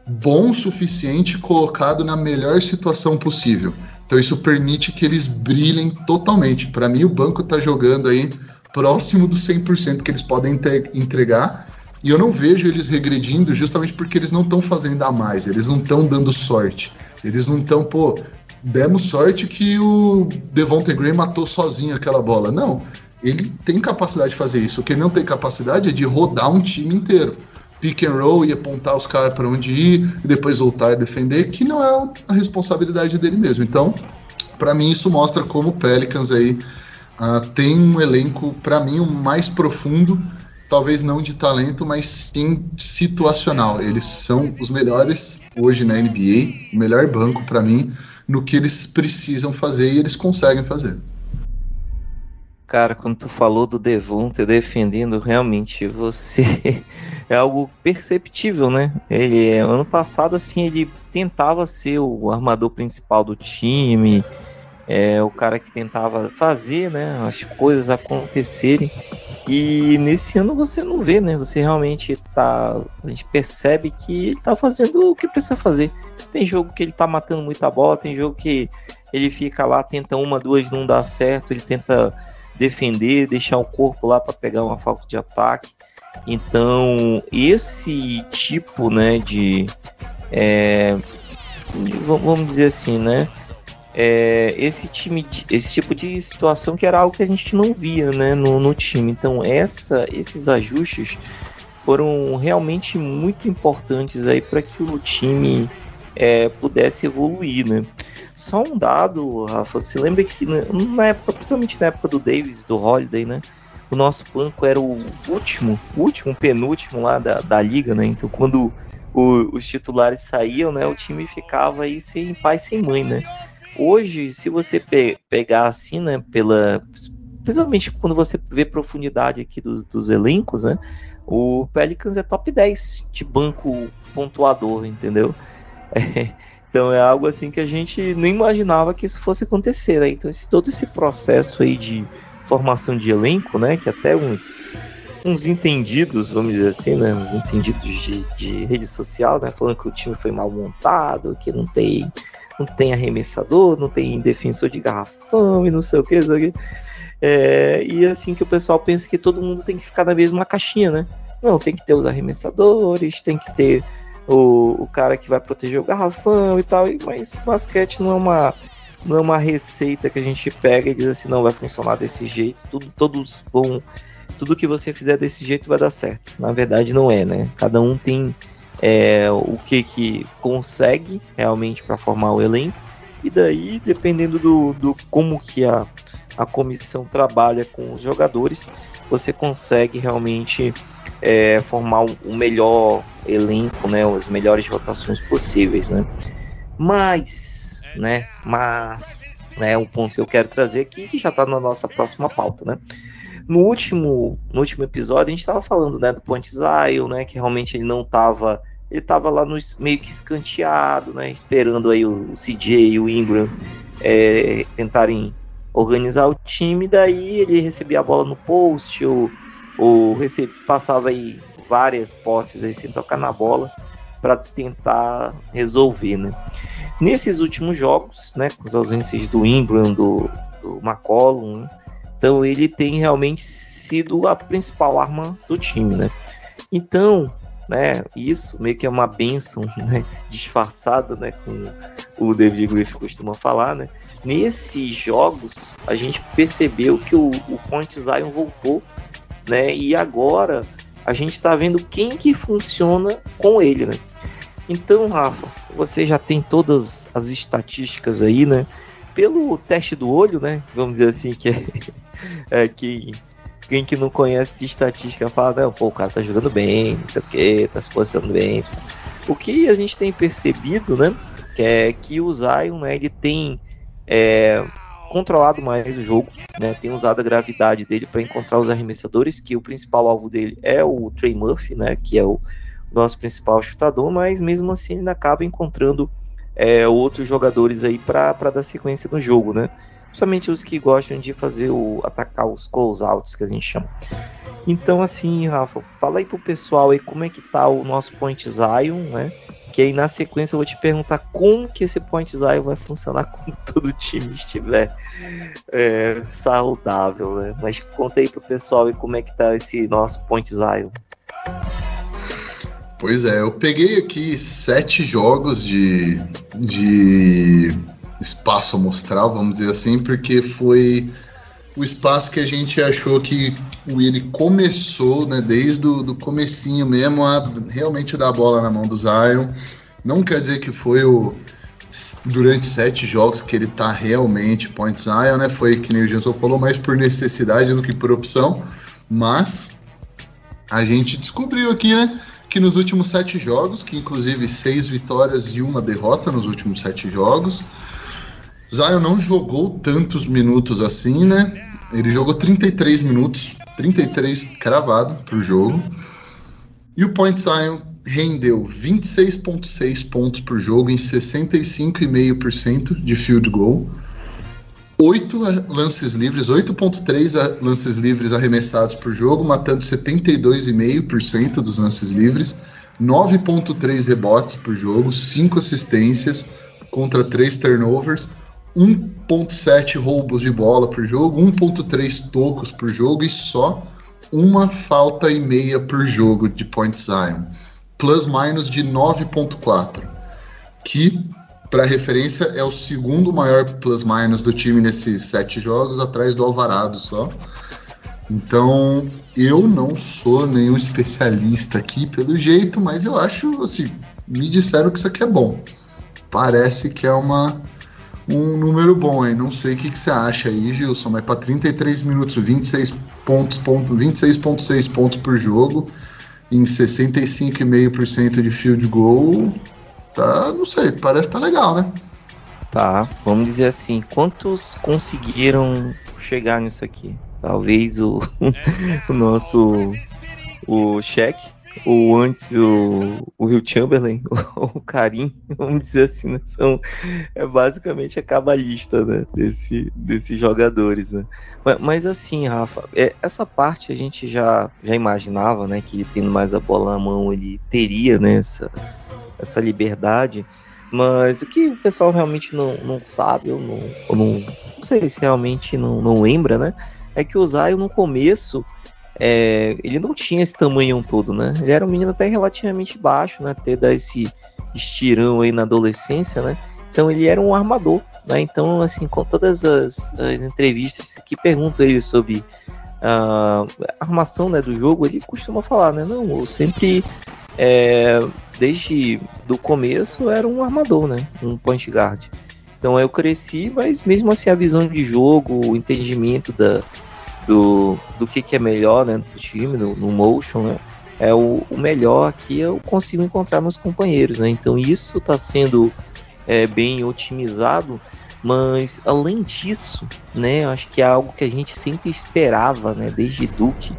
bom o suficiente colocado na melhor situação possível. Então isso permite que eles brilhem totalmente. Para mim, o banco está jogando aí próximo do 100% que eles podem entregar. E eu não vejo eles regredindo justamente porque eles não estão fazendo a mais, eles não estão dando sorte. Eles não estão, pô, demos sorte que o Devontae Gray matou sozinho aquela bola. Não, ele tem capacidade de fazer isso. O que ele não tem capacidade é de rodar um time inteiro pick and roll e apontar os caras para onde ir e depois voltar e defender, que não é a responsabilidade dele mesmo. Então, para mim isso mostra como o Pelicans aí uh, tem um elenco para mim o mais profundo, talvez não de talento, mas sim situacional. Eles são os melhores hoje na NBA, o melhor banco para mim no que eles precisam fazer e eles conseguem fazer. Cara, quando tu falou do Devonta defendendo, realmente você é algo perceptível, né? Ele ano passado assim ele tentava ser o armador principal do time, é o cara que tentava fazer, né, as coisas acontecerem. E nesse ano você não vê, né? Você realmente tá, a gente percebe que ele tá fazendo o que precisa fazer. Tem jogo que ele tá matando muita bola, tem jogo que ele fica lá, tenta uma, duas, não dá certo, ele tenta defender, deixar o corpo lá para pegar uma falta de ataque. Então, esse tipo, né, de, é, vamos dizer assim, né, é, esse time, esse tipo de situação que era algo que a gente não via, né, no, no time. Então, essa, esses ajustes foram realmente muito importantes aí para que o time é, pudesse evoluir, né. Só um dado, Rafa, você lembra que na época, principalmente na época do Davis, do Holiday, né? O nosso banco era o último, último, penúltimo lá da, da liga, né? Então quando o, os titulares saíam, né? O time ficava aí sem pai, sem mãe, né? Hoje, se você pe pegar assim, né? Pela, principalmente quando você vê profundidade aqui do, dos elencos, né? O Pelicans é top 10 de banco pontuador, entendeu? É, então é algo assim que a gente nem imaginava que isso fosse acontecer, né? Então esse, todo esse processo aí de formação de elenco, né? Que até uns, uns entendidos, vamos dizer assim, né? Uns entendidos de, de rede social, né? Falando que o time foi mal montado, que não tem, não tem arremessador, não tem defensor de garrafão e não sei o que, não. É, e assim que o pessoal pensa que todo mundo tem que ficar na mesma caixinha, né? Não, tem que ter os arremessadores, tem que ter o, o cara que vai proteger o garrafão e tal, mas basquete não é uma não é uma receita que a gente pega e diz assim, não vai funcionar desse jeito, tudo, todos vão, tudo que você fizer desse jeito vai dar certo. Na verdade não é, né? Cada um tem é, o que que consegue realmente para formar o elenco e daí dependendo do, do como que a, a comissão trabalha com os jogadores, você consegue realmente é, formar o melhor elenco, né, as melhores rotações possíveis, né? Mas, né, mas, né, um ponto que eu quero trazer aqui que já está na nossa próxima pauta, né? No último, no último episódio a gente estava falando, né, do Ponte Zion, né, que realmente ele não estava, ele estava lá no meio que escanteado, né, esperando aí o, o CJ e o Ingram é, tentarem organizar o time, daí ele recebia a bola no post, ou, ou recebe, passava aí várias posses aí sem tocar na bola. para tentar resolver, né? Nesses últimos jogos, né, com as ausências do Ingram, do, do McCollum, né, então ele tem realmente sido a principal arma do time, né? Então, né, isso meio que é uma benção, né, disfarçada, né, com o David Griffith costuma falar, né? Nesses jogos, a gente percebeu que o, o Point Zion voltou, né? E agora a gente está vendo quem que funciona com ele, né? Então, Rafa, você já tem todas as estatísticas aí, né? Pelo teste do olho, né? Vamos dizer assim, que é, é que quem que não conhece de estatística fala, não, pô, o cara tá jogando bem, não sei o que, tá se posicionando bem. O que a gente tem percebido, né? Que é que o Zion, né, ele tem é, controlado mais o jogo, né? Tem usado a gravidade dele para encontrar os arremessadores, que o principal alvo dele é o Trey Murphy, né? Que é o nosso principal chutador, mas mesmo assim ele acaba encontrando é, outros jogadores aí para dar sequência no jogo, né? Principalmente os que gostam de fazer o atacar os close-outs que a gente chama. Então assim, Rafa, fala aí pro pessoal aí como é que tá o nosso point Zion, né? Que aí na sequência eu vou te perguntar como que esse point Zion vai funcionar quando todo time estiver é, saudável, né? Mas conta aí pro pessoal aí como é que tá esse nosso point Zion. Pois é, eu peguei aqui sete jogos de, de espaço amostral, vamos dizer assim, porque foi o espaço que a gente achou que ele começou, né, desde o do comecinho mesmo, a realmente dar a bola na mão do Zion. Não quer dizer que foi o durante sete jogos que ele tá realmente point Zion, né? Foi que nem o Gilson falou, mais por necessidade do que por opção. Mas a gente descobriu aqui, né? que nos últimos sete jogos, que inclusive seis vitórias e uma derrota nos últimos sete jogos, Zion não jogou tantos minutos assim, né? Ele jogou 33 minutos, 33 cravado pro jogo. E o Point Zion rendeu 26,6 pontos por jogo em 65,5% de field goal. 8 lances livres, 8.3 lances livres arremessados por jogo, matando 72,5% dos lances livres, 9.3 rebotes por jogo, 5 assistências contra 3 turnovers, 1.7 roubos de bola por jogo, 1.3 tocos por jogo e só uma falta e meia por jogo de point Zion. Plus minus de 9.4, que para referência, é o segundo maior plus-minus do time nesses sete jogos, atrás do Alvarado só. Então, eu não sou nenhum especialista aqui pelo jeito, mas eu acho, assim, me disseram que isso aqui é bom. Parece que é uma um número bom, hein? Não sei o que, que você acha aí, Gilson, mas para 33 minutos, 26 pontos, ponto, 26.6 pontos por jogo, em 65,5% de field goal, tá, não sei, parece que tá legal, né? Tá, vamos dizer assim, quantos conseguiram chegar nisso aqui? Talvez o, o nosso o cheque, ou antes o, o Rio Chamberlain, o, o Karim, vamos dizer assim, né? São, é basicamente a cabalista né? Desse, desses jogadores, né? Mas, mas, assim, Rafa, é, essa parte a gente já, já imaginava, né? Que ele tendo mais a bola na mão, ele teria né, essa, essa liberdade. Mas o que o pessoal realmente não, não sabe, ou não, ou não, não sei se realmente não, não lembra, né? É que o Zion no começo, é, ele não tinha esse tamanho todo, né? Ele era um menino até relativamente baixo, né? Até dar esse estirão aí na adolescência, né? Então ele era um armador, né? Então, assim, com todas as, as entrevistas que perguntam ele sobre a armação né, do jogo, ele costuma falar, né? Não, eu sempre é, desde do começo era um armador, né? Um point guard. Então eu cresci, mas mesmo assim a visão de jogo, o entendimento da, do, do que, que é melhor né, do time, no, no motion, né? É o, o, melhor que eu consigo encontrar nos companheiros, né? Então isso está sendo é, bem otimizado, mas além disso, né? Acho que é algo que a gente sempre esperava, né? Desde Duke,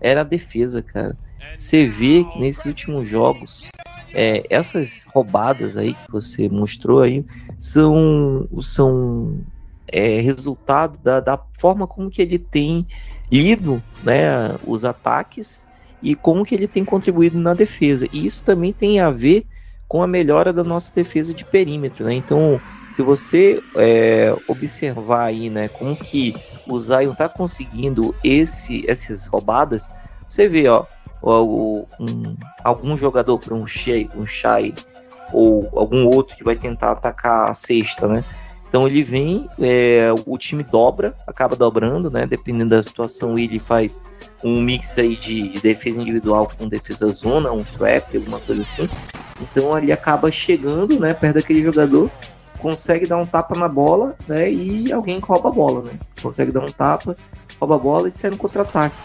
era a defesa, cara. Você vê que nesses últimos jogos, é, essas roubadas aí que você mostrou aí são, são é, resultado da, da forma como que ele tem lido né, os ataques e como que ele tem contribuído na defesa. E isso também tem a ver com a melhora da nossa defesa de perímetro, né? Então, se você é, observar aí, né, como que o Zion tá conseguindo esse, essas roubadas, você vê, ó, o, um, algum jogador para um Shai, um Shai ou algum outro que vai tentar atacar a cesta, né? Então ele vem, é, o time dobra, acaba dobrando, né? Dependendo da situação, ele faz um mix aí de defesa individual com defesa zona, um trap, alguma coisa assim. Então ele acaba chegando, né, perto daquele jogador, consegue dar um tapa na bola, né, e alguém rouba a bola, né? Consegue dar um tapa, rouba a bola e sai no contra-ataque.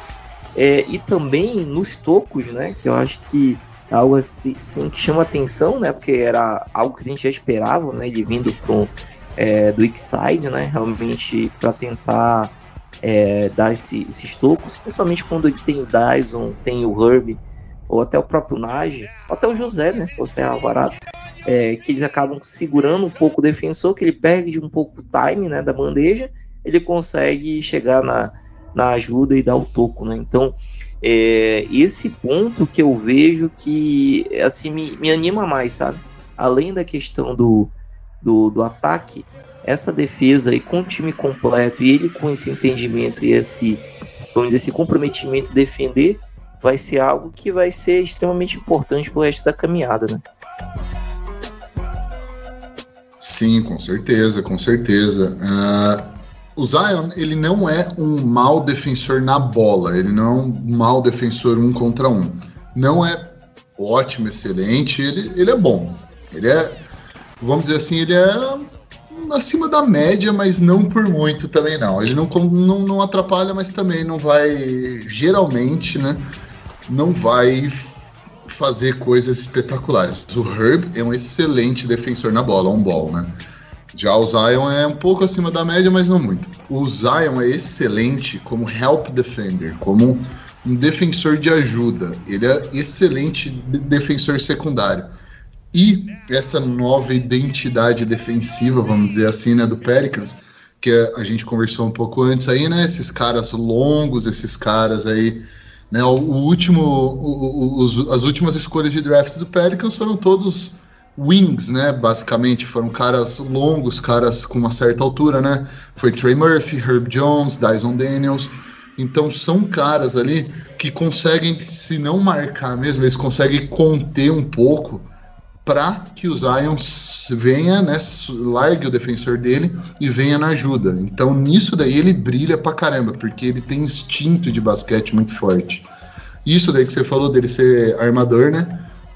É, e também nos tocos, né, que eu acho que algo assim, assim, que chama atenção, né, porque era algo que a gente já esperava, né, ele vindo pro, é, do X-Side, né, realmente para tentar é, dar esse, esses tocos, principalmente quando ele tem o Dyson, tem o Herb, ou até o próprio Nage, ou até o José, né? Você é Alvarado, é, que eles acabam segurando um pouco o defensor, que ele perde um pouco o time né, da bandeja, ele consegue chegar na, na ajuda e dar o toco, né? Então, é, esse ponto que eu vejo que assim me, me anima mais, sabe? Além da questão do, do, do ataque, essa defesa aí com o time completo e ele com esse entendimento e esse, vamos dizer, esse comprometimento de defender, vai ser algo que vai ser extremamente importante para o resto da caminhada, né? Sim, com certeza, com certeza. Uh, o Zion, ele não é um mau defensor na bola, ele não é um mau defensor um contra um. Não é ótimo, excelente, ele, ele é bom. Ele é, vamos dizer assim, ele é acima da média, mas não por muito também não. Ele não, não, não atrapalha, mas também não vai, geralmente, né? Não vai fazer coisas espetaculares. O Herb é um excelente defensor na bola, on ball, né? Já o Zion é um pouco acima da média, mas não muito. O Zion é excelente como help defender, como um defensor de ajuda. Ele é excelente defensor secundário. E essa nova identidade defensiva, vamos dizer assim, né, do Pelicans, que a gente conversou um pouco antes aí, né, esses caras longos, esses caras aí, né, o, último, o, os, as últimas escolhas de draft do Pelicans foram todos wings, né, basicamente, foram caras longos, caras com uma certa altura, né, foi Trey Murphy, Herb Jones, Dyson Daniels, então são caras ali que conseguem, se não marcar mesmo, eles conseguem conter um pouco para que o Zion venha, né, largue o defensor dele e venha na ajuda. Então nisso daí ele brilha pra caramba, porque ele tem instinto de basquete muito forte. Isso daí que você falou dele ser armador, né?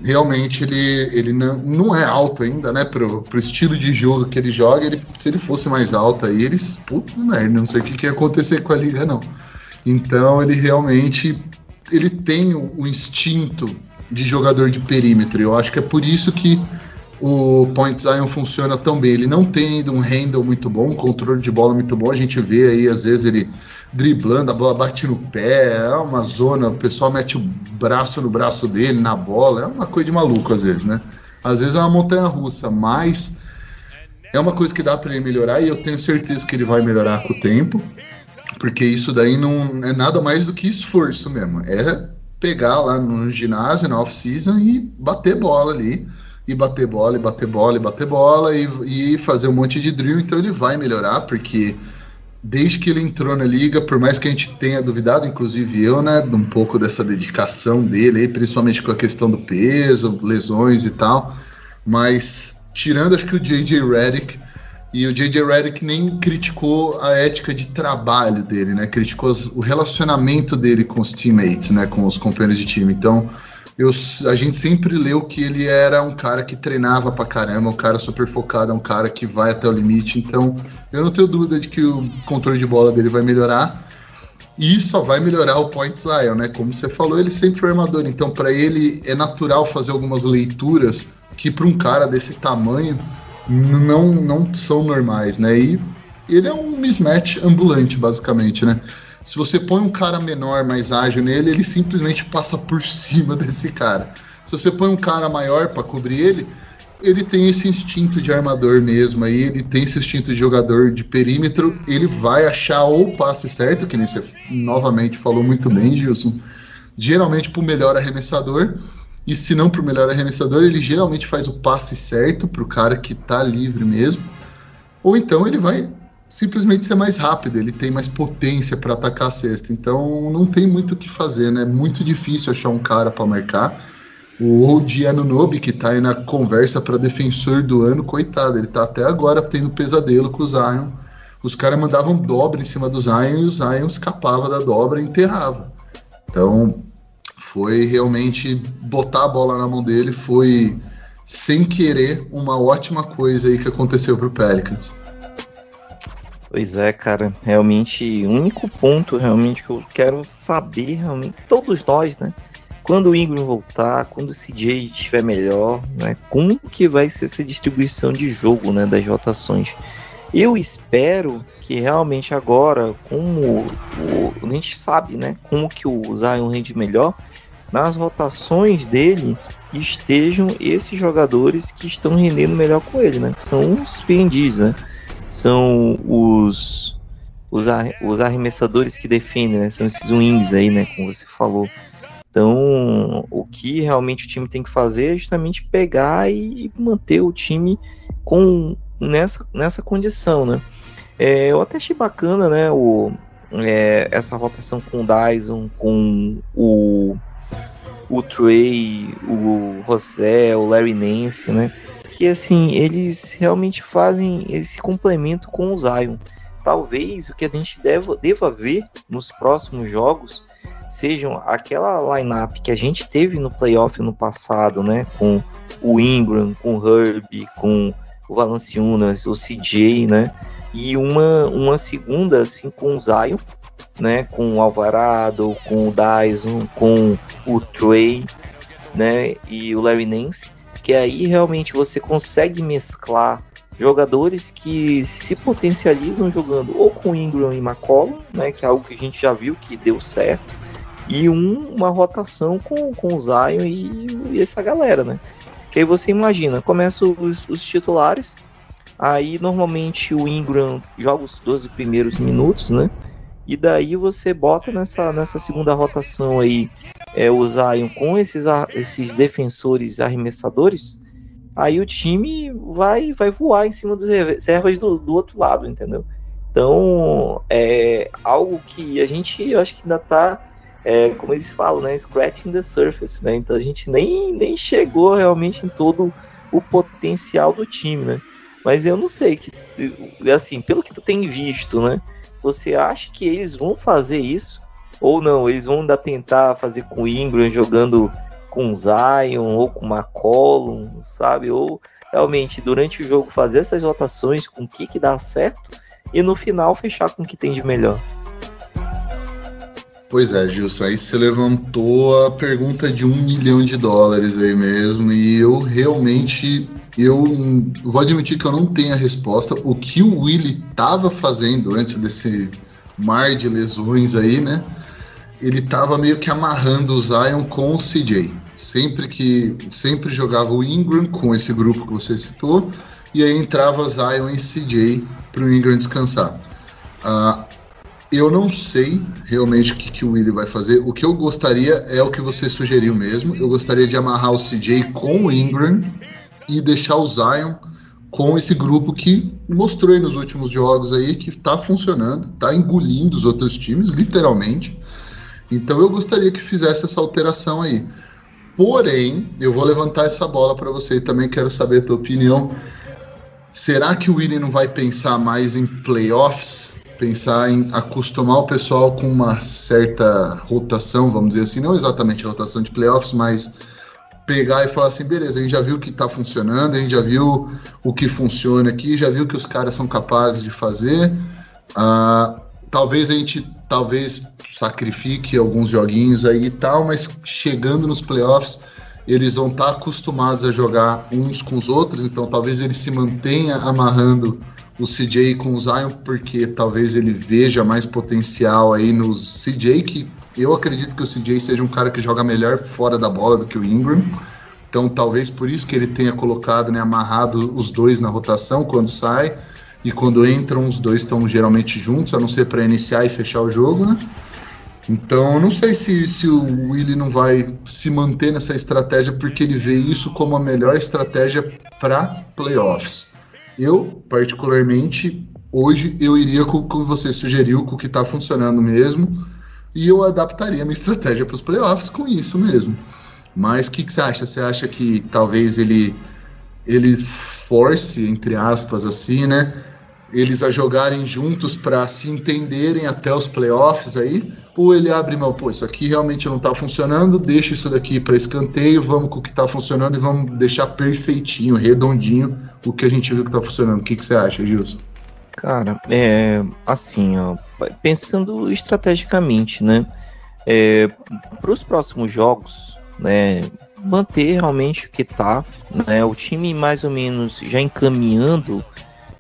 Realmente ele, ele não, não é alto ainda, né? Pro, pro estilo de jogo que ele joga, ele, se ele fosse mais alto aí, eles. Puta merda, não sei o que, que ia acontecer com a liga, não. Então ele realmente ele tem o, o instinto de jogador de perímetro. Eu acho que é por isso que o Point Zion funciona tão bem. Ele não tem um handle muito bom, um controle de bola muito bom. A gente vê aí, às vezes, ele driblando, a bola bate no pé, é uma zona, o pessoal mete o braço no braço dele, na bola, é uma coisa de maluco às vezes, né? Às vezes é uma montanha russa, mas é uma coisa que dá para ele melhorar e eu tenho certeza que ele vai melhorar com o tempo, porque isso daí não é nada mais do que esforço mesmo. É pegar lá no ginásio, na off-season e bater bola ali. E bater bola, e bater bola, e bater bola, e, e fazer um monte de drill. Então ele vai melhorar, porque desde que ele entrou na liga, por mais que a gente tenha duvidado, inclusive eu, né, de um pouco dessa dedicação dele, principalmente com a questão do peso, lesões e tal, mas tirando acho que o J.J. Redick e o J.J. Redick nem criticou a ética de trabalho dele, né? Criticou o relacionamento dele com os teammates, né? Com os companheiros de time. Então, eu, a gente sempre leu que ele era um cara que treinava pra caramba, um cara super focado, um cara que vai até o limite. Então, eu não tenho dúvida de que o controle de bola dele vai melhorar. E só vai melhorar o point Zion, né? Como você falou, ele sempre foi armador. Então, para ele é natural fazer algumas leituras que para um cara desse tamanho não, não são normais, né? E ele é um mismatch ambulante, basicamente, né? Se você põe um cara menor, mais ágil nele, ele simplesmente passa por cima desse cara. Se você põe um cara maior para cobrir ele, ele tem esse instinto de armador mesmo, aí ele tem esse instinto de jogador de perímetro, ele vai achar o passe certo, que nem você novamente falou muito bem, Gilson. Geralmente pro melhor arremessador, E se não para o melhor arremessador, ele geralmente faz o passe certo para o cara que está livre mesmo. Ou então ele vai simplesmente ser mais rápido, ele tem mais potência para atacar a cesta. Então não tem muito o que fazer, né? É muito difícil achar um cara para marcar. O Odiano Nobi, que tá aí na conversa para defensor do ano, coitado, ele tá até agora tendo pesadelo com o Zion. Os caras mandavam dobra em cima do Zion e o Zion escapava da dobra e enterrava. Então, foi realmente botar a bola na mão dele, foi sem querer uma ótima coisa aí que aconteceu pro Pelicans. Pois é, cara, realmente, o único ponto realmente que eu quero saber, realmente, todos nós, né? Quando o Ingram voltar, quando o CJ estiver melhor, né? Como que vai ser essa distribuição de jogo, né? Das rotações. Eu espero que realmente agora, como o, a gente sabe, né? Como que o Zion rende melhor, nas rotações dele estejam esses jogadores que estão rendendo melhor com ele, né? Que são os PNDs, né? São os, os, os arremessadores que defendem, né? São esses wings aí, né? Como você falou. Então, o que realmente o time tem que fazer é justamente pegar e manter o time com nessa, nessa condição, né? É, eu até achei bacana, né, o, é, essa rotação com o Dyson, com o, o Trey, o José, o Larry Nance, né? Que assim, eles realmente fazem esse complemento com o Zion. Talvez o que a gente deva, deva ver nos próximos jogos sejam aquela lineup que a gente teve no playoff no passado, né? Com o Ingram, com o Herb, com o Valanciunas, o CJ, né? E uma, uma segunda, assim, com o Zion, né? Com o Alvarado, com o Dyson, com o Trey, né? E o Larry Nance, que aí realmente você consegue mesclar jogadores que se potencializam jogando ou com Ingram e McCollum, né? Que é algo que a gente já viu que deu certo e um, uma rotação com, com o Zion e, e, essa galera, né? Que aí você imagina, começa os, os, titulares, aí normalmente o Ingram joga os 12 primeiros minutos, né? E daí você bota nessa, nessa segunda rotação aí é, o Zion com esses, esses defensores arremessadores, aí o time vai, vai voar em cima dos reservas do, do outro lado, entendeu? Então, é algo que a gente, eu acho que ainda tá é, como eles falam, né, scratching the surface, né? Então a gente nem, nem chegou realmente em todo o potencial do time, né? Mas eu não sei que assim, pelo que tu tem visto, né? Você acha que eles vão fazer isso ou não? Eles vão ainda tentar fazer com o Ingram jogando com Zion ou com McCollum, sabe? Ou realmente durante o jogo fazer essas rotações com o que que dá certo e no final fechar com o que tem de melhor. Pois é, Gilson, aí você levantou a pergunta de um milhão de dólares aí mesmo, e eu realmente, eu vou admitir que eu não tenho a resposta. O que o Willie estava fazendo antes desse mar de lesões aí, né? Ele estava meio que amarrando o Zion com o CJ. Sempre que sempre jogava o Ingram com esse grupo que você citou, e aí entrava Zion e CJ para o Ingram descansar. Uh, eu não sei realmente o que, que o Willie vai fazer. O que eu gostaria é o que você sugeriu mesmo. Eu gostaria de amarrar o CJ com o Ingram e deixar o Zion com esse grupo que mostrou nos últimos jogos aí que tá funcionando, tá engolindo os outros times, literalmente. Então eu gostaria que fizesse essa alteração aí. Porém, eu vou levantar essa bola para você e também quero saber a tua opinião. Será que o Willie não vai pensar mais em playoffs pensar em acostumar o pessoal com uma certa rotação, vamos dizer assim, não exatamente a rotação de playoffs, mas pegar e falar assim, beleza, a gente já viu que está funcionando, a gente já viu o que funciona aqui, já viu que os caras são capazes de fazer. Uh, talvez a gente talvez sacrifique alguns joguinhos aí e tal, mas chegando nos playoffs eles vão estar tá acostumados a jogar uns com os outros, então talvez ele se mantenha amarrando o CJ com o Zion, porque talvez ele veja mais potencial aí no CJ, que eu acredito que o CJ seja um cara que joga melhor fora da bola do que o Ingram. Então talvez por isso que ele tenha colocado, né, amarrado os dois na rotação quando sai. E quando entram, os dois estão geralmente juntos, a não ser para iniciar e fechar o jogo, né? Então, eu não sei se, se o Willie não vai se manter nessa estratégia porque ele vê isso como a melhor estratégia para playoffs. Eu, particularmente, hoje eu iria com o que você sugeriu, com o que está funcionando mesmo, e eu adaptaria minha estratégia para os playoffs com isso mesmo. Mas o que, que você acha? Você acha que talvez ele ele force, entre aspas, assim, né? Eles a jogarem juntos para se entenderem até os playoffs aí? Ou ele abre mão, pô, isso aqui realmente não tá funcionando, deixa isso daqui para escanteio, vamos com o que tá funcionando e vamos deixar perfeitinho, redondinho o que a gente viu que tá funcionando. O que, que você acha, Gilson? Cara, é assim, ó, pensando estrategicamente, né? É, para os próximos jogos, né? Manter realmente o que tá, né? O time mais ou menos já encaminhando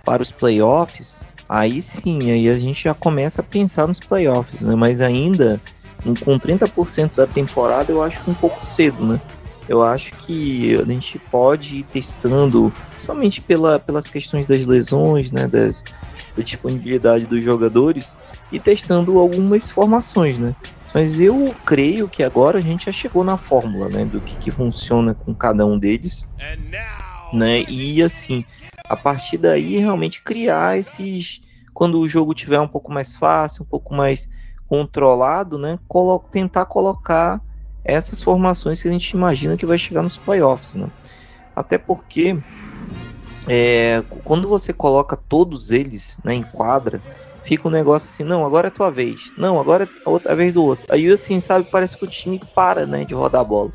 para os playoffs, aí sim, aí a gente já começa a pensar nos playoffs, né? Mas ainda com 30% da temporada eu acho um pouco cedo, né? Eu acho que a gente pode ir testando, somente pela, pelas questões das lesões, né, das, da disponibilidade dos jogadores, e testando algumas formações, né? Mas eu creio que agora a gente já chegou na fórmula, né, do que, que funciona com cada um deles, né? E assim, a partir daí realmente criar esses, quando o jogo tiver um pouco mais fácil, um pouco mais controlado, né, colo tentar colocar essas formações que a gente imagina que vai chegar nos playoffs, né? Até porque é, quando você coloca todos eles né, em quadra, fica um negócio assim, não, agora é tua vez, não, agora é a outra vez do outro. Aí assim, sabe, parece que o time para, né, de rodar a bola.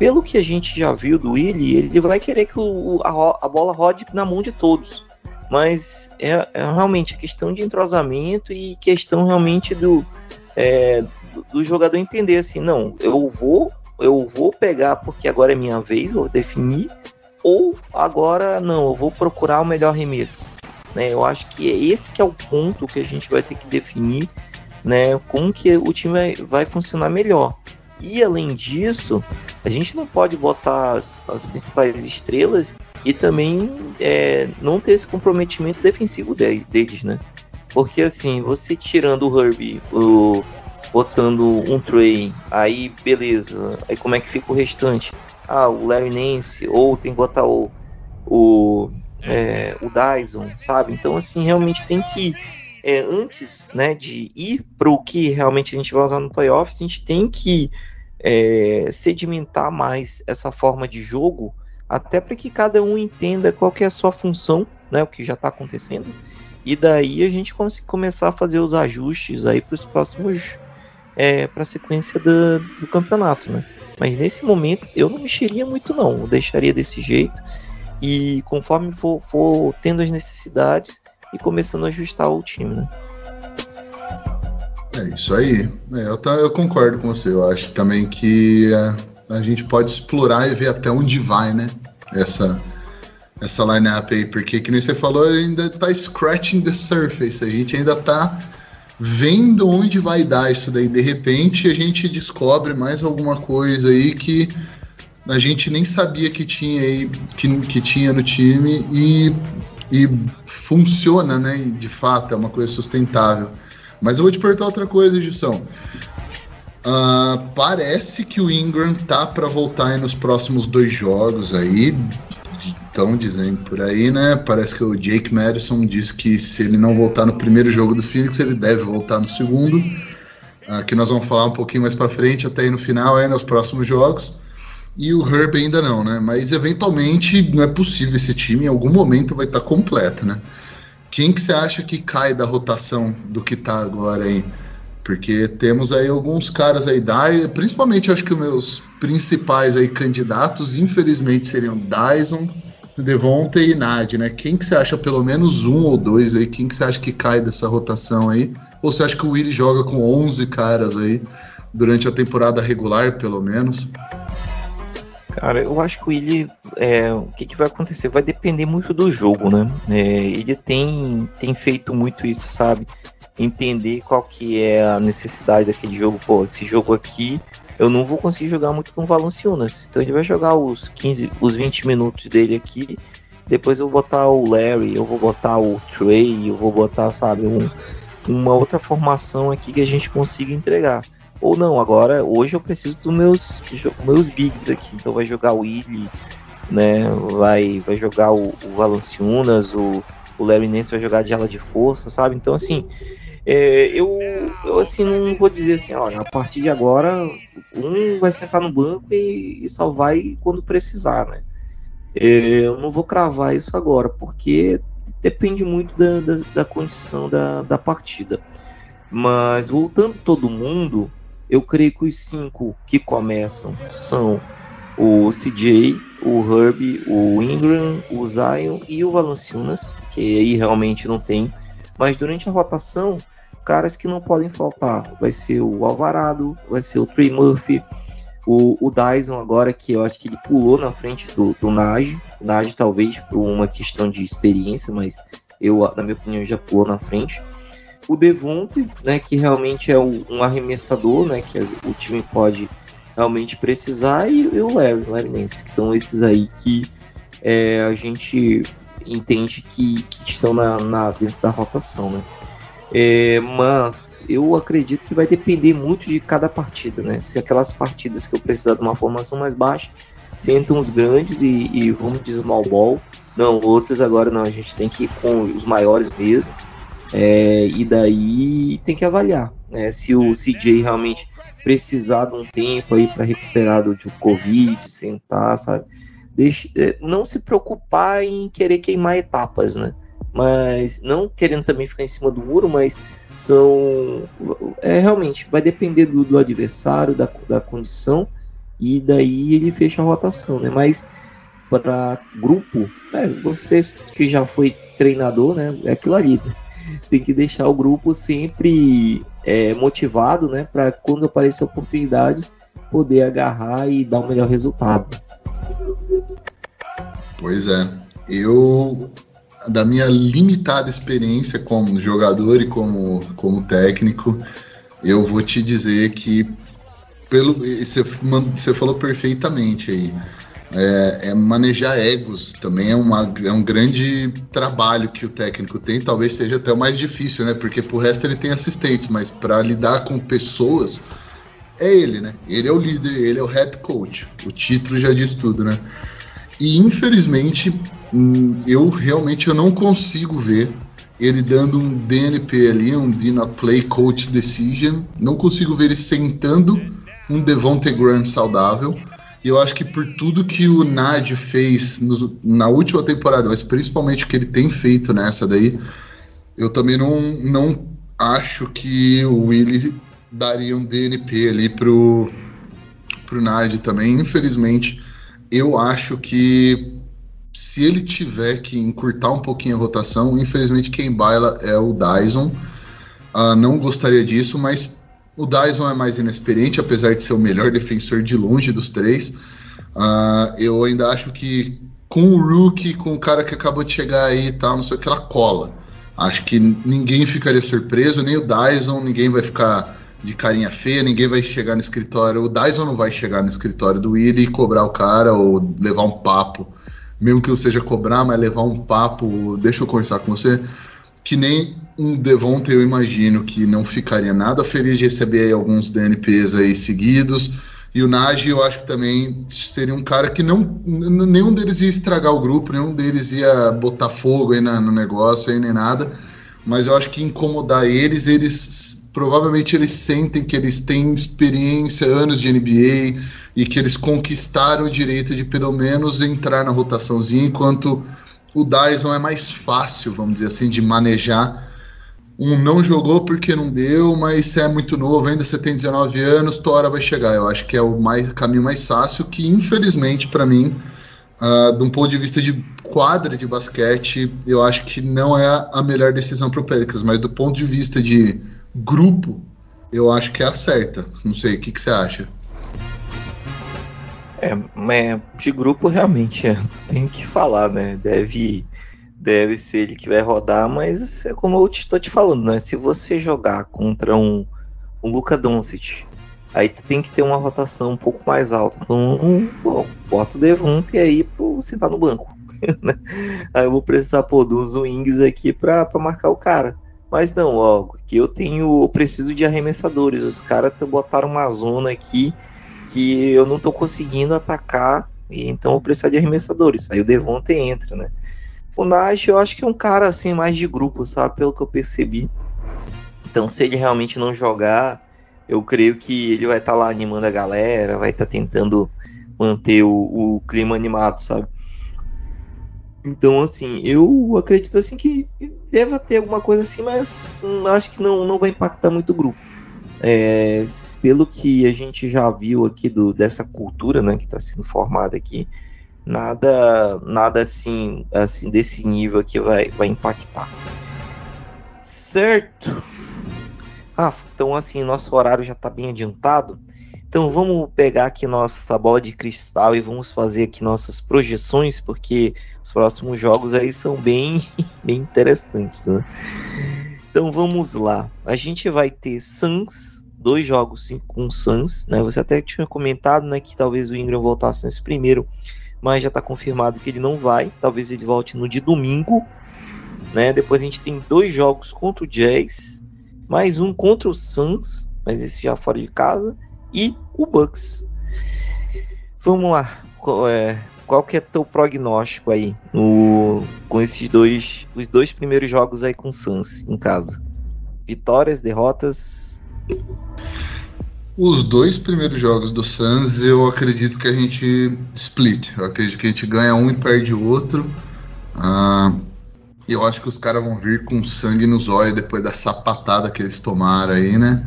Pelo que a gente já viu do Willi, ele vai querer que o, a, a, bola rode na mão de todos. Mas é, é realmente questão de entrosamento e questão realmente do, é, do jogador entender assim, não, eu vou, eu vou pegar porque agora é minha vez, vou definir, ou agora não, eu vou procurar o melhor remesso. Né? Eu acho que é esse que é o ponto que a gente vai ter que definir, né? Como que o time vai, vai funcionar melhor. E além disso, a gente não pode botar as, as principais estrelas e também é, não ter esse comprometimento defensivo de, deles, né? Porque assim, você tirando o Herbie, o, botando um Trey, aí beleza. Aí como é que fica o restante? Ah, o Larry Nance, ou tem que botar o, o, é, o Dyson, sabe? Então, assim, realmente tem que, é, antes né, de ir para o que realmente a gente vai usar no playoffs, a gente tem que é, sedimentar mais essa forma de jogo, até para que cada um entenda qual que é a sua função, né, o que já está acontecendo, e daí a gente consiga começar a fazer os ajustes aí para os próximos é, para a sequência do, do campeonato, né? Mas nesse momento eu não mexeria muito não, eu deixaria desse jeito e conforme for, for tendo as necessidades e começando a ajustar o time, né? É isso aí. É, eu, tá, eu concordo com você. Eu acho também que a, a gente pode explorar e ver até onde vai, né? Essa, essa lineup aí, porque que nem você falou, ainda tá scratching the surface. A gente ainda tá vendo onde vai dar isso daí. De repente a gente descobre mais alguma coisa aí que a gente nem sabia que tinha aí, que, que tinha no time e, e funciona, né? De fato, é uma coisa sustentável. Mas eu vou te perguntar outra coisa, Gilson. Uh, parece que o Ingram tá para voltar nos próximos dois jogos aí estão dizendo por aí, né? Parece que o Jake Madison disse que se ele não voltar no primeiro jogo do Phoenix, ele deve voltar no segundo. Aqui nós vamos falar um pouquinho mais para frente, até aí no final, aí nos próximos jogos. E o Herb ainda não, né? Mas eventualmente não é possível esse time, em algum momento vai estar tá completo, né? Quem que você acha que cai da rotação do que tá agora aí? Porque temos aí alguns caras aí, principalmente acho que os meus principais aí candidatos, infelizmente, seriam Dyson, Devonta e Nad, né? Quem que você acha pelo menos um ou dois aí? Quem que você acha que cai dessa rotação aí? Ou você acha que o Willie joga com 11 caras aí durante a temporada regular, pelo menos? Cara, eu acho que o Willie, é, o que, que, vai acontecer? Vai depender muito do jogo, né? É, ele tem, tem feito muito isso, sabe? Entender qual que é a necessidade daquele jogo. Pô, esse jogo aqui eu não vou conseguir jogar muito com o Valanciunas. Então ele vai jogar os 15, os 20 minutos dele aqui. Depois eu vou botar o Larry, eu vou botar o Trey, eu vou botar, sabe, um, uma outra formação aqui que a gente consiga entregar. Ou não, agora, hoje eu preciso dos meus, meus bigs aqui. Então vai jogar o Willi, né? Vai, vai jogar o, o Valanciunas, o, o Larry Nance vai jogar de ala de força, sabe? Então, assim, é, eu, eu assim não vou dizer assim, olha, a partir de agora um vai sentar no banco e, e só vai quando precisar, né? É, eu não vou cravar isso agora, porque depende muito da, da, da condição da, da partida. Mas voltando todo mundo, eu creio que os cinco que começam são o CJ, o Herb, o Ingram, o Zion e o Valanciunas, que aí realmente não tem. Mas durante a rotação, caras que não podem faltar. Vai ser o Alvarado, vai ser o Trey Murphy, o, o Dyson agora, que eu acho que ele pulou na frente do, do Nage. O talvez por uma questão de experiência, mas eu, na minha opinião, já pulou na frente. O Devonte, né, que realmente é um arremessador, né, que o time pode realmente precisar, e, e o Larry, Larry Nance, que são esses aí que é, a gente entende que, que estão na, na, dentro da rotação, né. É, mas eu acredito que vai depender muito de cada partida, né? Se aquelas partidas que eu precisar de uma formação mais baixa, sentam os grandes e, e vamos de small ball. Não, outros agora não, a gente tem que ir com os maiores mesmo. É, e daí tem que avaliar, né? Se o CJ realmente precisar de um tempo aí para recuperar do, do Covid, sentar, sabe? Deixe, é, não se preocupar em querer queimar etapas, né? mas não querendo também ficar em cima do muro, mas são é realmente vai depender do, do adversário, da, da condição e daí ele fecha a rotação, né? Mas para grupo, é, você que já foi treinador, né? É aquilo ali, né? Tem que deixar o grupo sempre é, motivado, né? Para quando aparecer a oportunidade poder agarrar e dar o melhor resultado. Pois é, eu da minha limitada experiência como jogador e como, como técnico, eu vou te dizer que pelo você, você falou perfeitamente aí. É, é, manejar egos também é, uma, é um grande trabalho que o técnico tem, talvez seja até o mais difícil, né? Porque pro resto ele tem assistentes, mas para lidar com pessoas é ele, né? Ele é o líder, ele é o head coach. O título já diz tudo, né? E infelizmente Hum, eu realmente eu não consigo ver ele dando um DNP ali, um Do Not Play Coach Decision. Não consigo ver ele sentando um Devonte Grant saudável. E eu acho que por tudo que o Nad fez no, na última temporada, mas principalmente o que ele tem feito nessa daí, eu também não, não acho que o Willie daria um DNP ali pro, pro Nad também. Infelizmente, eu acho que se ele tiver que encurtar um pouquinho a rotação, infelizmente quem baila é o Dyson. Uh, não gostaria disso, mas o Dyson é mais inexperiente, apesar de ser o melhor defensor de longe dos três. Uh, eu ainda acho que com o rookie, com o cara que acabou de chegar aí e tal, não sei o que, ela cola. Acho que ninguém ficaria surpreso, nem o Dyson, ninguém vai ficar de carinha feia, ninguém vai chegar no escritório. O Dyson não vai chegar no escritório do Willie e cobrar o cara ou levar um papo mesmo que eu seja cobrar, mas levar um papo, deixa eu conversar com você, que nem um Devonta eu imagino que não ficaria nada feliz de receber aí alguns DNPs aí seguidos, e o Nagy eu acho que também seria um cara que não, nenhum deles ia estragar o grupo, nenhum deles ia botar fogo aí no negócio aí nem nada, mas eu acho que incomodar eles, eles provavelmente eles sentem que eles têm experiência, anos de NBA, e que eles conquistaram o direito de pelo menos entrar na rotaçãozinha, enquanto o Dyson é mais fácil, vamos dizer assim, de manejar. Um não jogou porque não deu, mas é muito novo, ainda você tem 19 anos, tua hora vai chegar. Eu acho que é o mais, caminho mais fácil, que infelizmente para mim, uh, de um ponto de vista de quadra de basquete, eu acho que não é a melhor decisão para o Pelicans, mas do ponto de vista de grupo, eu acho que é a certa. Não sei, o que, que você acha? É, mas de grupo realmente é, tem que falar, né? Deve, deve ser ele que vai rodar, mas é como eu estou te falando, né? Se você jogar contra um, um Luca Doncic, aí tu tem que ter uma rotação um pouco mais alta. Então, um, bom, bota o Devonte aí pro sentar no banco. Né? aí eu vou precisar pô, dos wings aqui para marcar o cara. Mas não, ó, que eu tenho, eu preciso de arremessadores. Os caras botaram uma zona aqui que eu não tô conseguindo atacar, e então eu preciso de arremessadores. Aí o Devonte entra, né? O Nash, eu acho que é um cara assim mais de grupo, sabe? Pelo que eu percebi. Então, se ele realmente não jogar, eu creio que ele vai estar tá lá animando a galera, vai estar tá tentando manter o, o clima animado, sabe? Então, assim, eu acredito assim que deva ter alguma coisa assim, mas acho que não, não vai impactar muito o grupo. É, pelo que a gente já viu aqui do, dessa cultura né, que está sendo formada aqui, nada nada assim, assim desse nível aqui vai, vai impactar. Certo? Ah, então assim, nosso horário já está bem adiantado. Então vamos pegar aqui nossa bola de cristal e vamos fazer aqui nossas projeções, porque os próximos jogos aí são bem, bem interessantes, né? Então vamos lá. A gente vai ter Suns, dois jogos com Suns, né? Você até tinha comentado, né, que talvez o Ingram voltasse nesse primeiro, mas já está confirmado que ele não vai. Talvez ele volte no de domingo, né? Depois a gente tem dois jogos contra o Jazz, mais um contra o Suns, mas esse já fora de casa e o Bucks. Vamos lá. Qual, é, qual que é teu prognóstico aí no, com esses dois, os dois primeiros jogos aí com o Suns em casa? Vitórias, derrotas? Os dois primeiros jogos do Suns, eu acredito que a gente split. Eu acredito que a gente ganha um e perde o outro. Ah, eu acho que os caras vão vir com sangue nos olhos depois da sapatada que eles tomaram aí, né?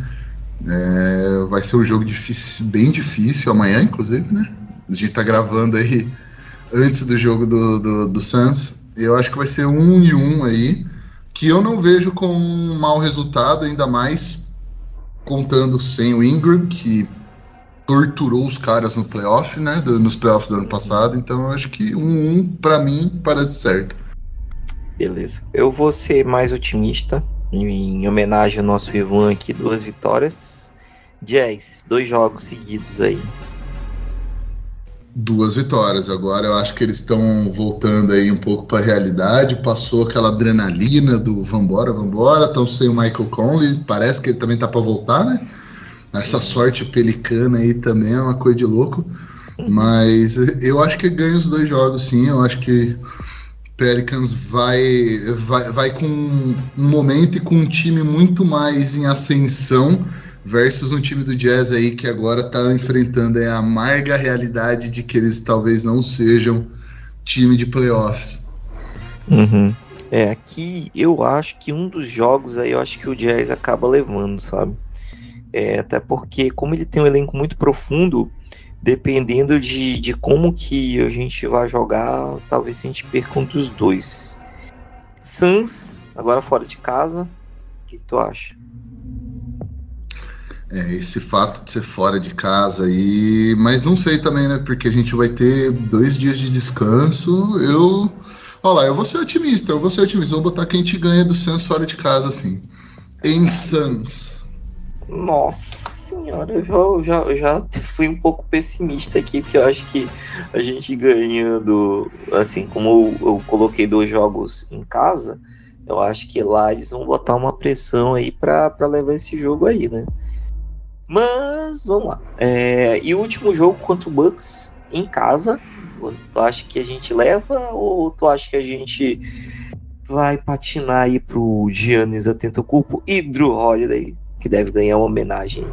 É, vai ser um jogo difícil, bem difícil amanhã, inclusive, né? A gente tá gravando aí antes do jogo do, do, do Suns. Eu acho que vai ser um e um aí, que eu não vejo como um mau resultado, ainda mais contando sem o Ingram, que torturou os caras no playoff, né? Do, nos playoffs do ano passado. Então eu acho que um um para mim parece certo. Beleza. Eu vou ser mais otimista em homenagem ao nosso Ivan aqui, duas vitórias. Jazz, dois jogos seguidos aí. Duas vitórias. Agora eu acho que eles estão voltando aí um pouco para a realidade. Passou aquela adrenalina do vambora, vambora. Estão sem o Michael Conley. Parece que ele também tá para voltar, né? Essa sorte pelicana aí também é uma coisa de louco. Mas eu acho que ganha os dois jogos, sim. Eu acho que Pelicans vai, vai, vai com um momento e com um time muito mais em ascensão versus um time do Jazz aí que agora está enfrentando a amarga realidade de que eles talvez não sejam time de playoffs. Uhum. É, aqui eu acho que um dos jogos aí eu acho que o Jazz acaba levando, sabe? É, até porque como ele tem um elenco muito profundo, dependendo de, de como que a gente vai jogar, talvez a gente perca um dos dois. Suns, agora fora de casa, o que, que, tu acha? É, esse fato de ser fora de casa aí, mas não sei também, né? Porque a gente vai ter dois dias de descanso. Eu, olha lá, eu vou ser otimista, eu vou ser otimista, vou botar quem te ganha do Suns fora de casa, assim. Em Suns. Nossa senhora, eu já, eu já fui um pouco pessimista aqui, porque eu acho que a gente ganhando, assim, como eu, eu coloquei dois jogos em casa, eu acho que lá eles vão botar uma pressão aí para levar esse jogo aí, né? Mas vamos lá. É, e o último jogo contra o Bucks em casa, tu acha que a gente leva ou tu acha que a gente vai patinar aí pro Giannis Atentocurpo e Drew Holiday? que deve ganhar uma homenagem.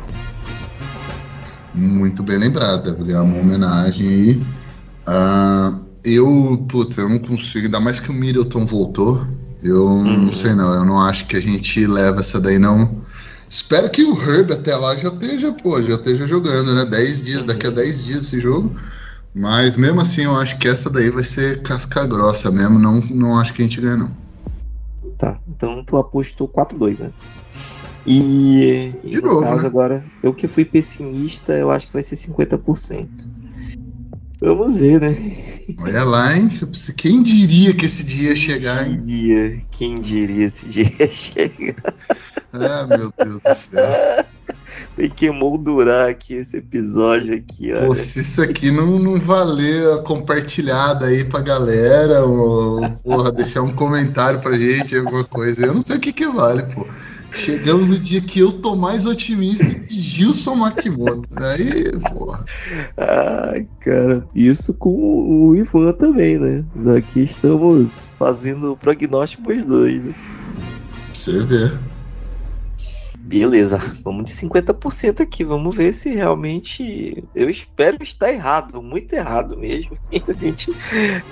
Muito bem lembrado, deve ganhar uma homenagem aí. Uh, eu, puta, eu não consigo, ainda mais que o Middleton voltou. Eu não uhum. sei não, eu não acho que a gente leva essa daí não. Espero que o Herb até lá já esteja, pô, já esteja jogando, né? 10 dias, daqui a 10 dias esse jogo. Mas mesmo assim, eu acho que essa daí vai ser casca grossa mesmo. Não, não acho que a gente ganha, não. Tá, então tu apostou 4-2, né? E, e no novo, caso né? agora, eu que fui pessimista, eu acho que vai ser 50%. Vamos ver, né? Olha lá, hein? Quem diria que esse dia ia chegar, hein? Quem diria, quem diria esse dia ia chegar? Ah, meu Deus do céu. tem que moldurar aqui esse episódio aqui, Pô, se isso aqui não, não valer a compartilhada aí pra galera, ou porra, deixar um comentário pra gente, alguma coisa, eu não sei o que que vale, pô. Chegamos no dia que eu tô mais otimista que Gilson Makimoto. Aí, porra. Ai, cara, isso com o Ivan também, né? Aqui estamos fazendo o prognóstico pros dois, né? Pra você ver. Beleza, vamos de 50% aqui. Vamos ver se realmente. Eu espero estar errado, muito errado mesmo. E a gente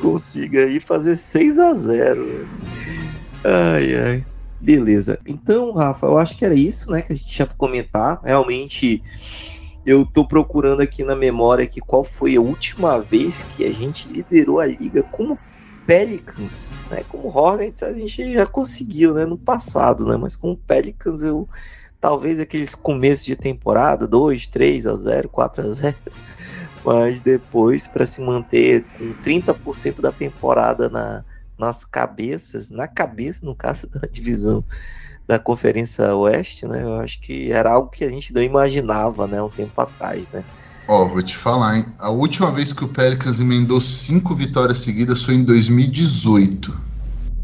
consiga aí fazer 6 a 0 Ai, ai. Beleza. Então, Rafa, eu acho que era isso, né, que a gente tinha para comentar. Realmente, eu tô procurando aqui na memória que qual foi a última vez que a gente liderou a liga como Pelicans, né? Como Hornets a gente já conseguiu, né, no passado, né? Mas com Pelicans eu talvez aqueles começos de temporada, 2, 3 a 0, 4 a 0. Mas depois para se manter com 30% da temporada na nas cabeças, na cabeça, no caso da divisão da Conferência Oeste, né? Eu acho que era algo que a gente não imaginava, né, um tempo atrás, né? Ó, vou te falar, hein? A última vez que o Pelicans emendou cinco vitórias seguidas foi em 2018.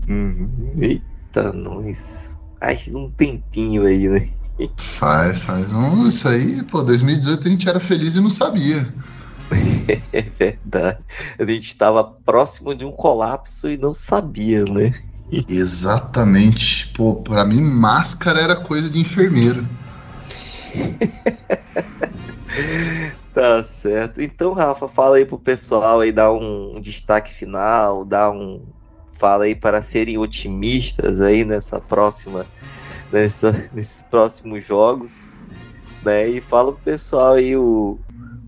Uhum. Eita, nós. Faz um tempinho aí, né? Faz, faz um. Isso aí, pô, 2018 a gente era feliz e não sabia. É verdade. A gente estava próximo de um colapso e não sabia, né? Exatamente. Pô, pra mim, máscara era coisa de enfermeiro. tá certo. Então, Rafa, fala aí pro pessoal aí, dá um, destaque final, dá um. Fala aí para serem otimistas aí nessa próxima. Nessa, nesses próximos jogos. Né? E fala pro pessoal aí o,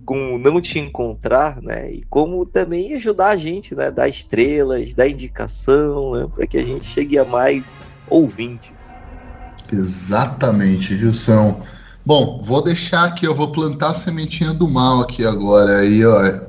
como não te encontrar, né? E como também ajudar a gente, né? Dar estrelas, dar indicação, né? Para que a gente chegue a mais ouvintes. Exatamente, Gilson. Bom, vou deixar aqui, eu vou plantar a sementinha do mal aqui agora. Aí, ó,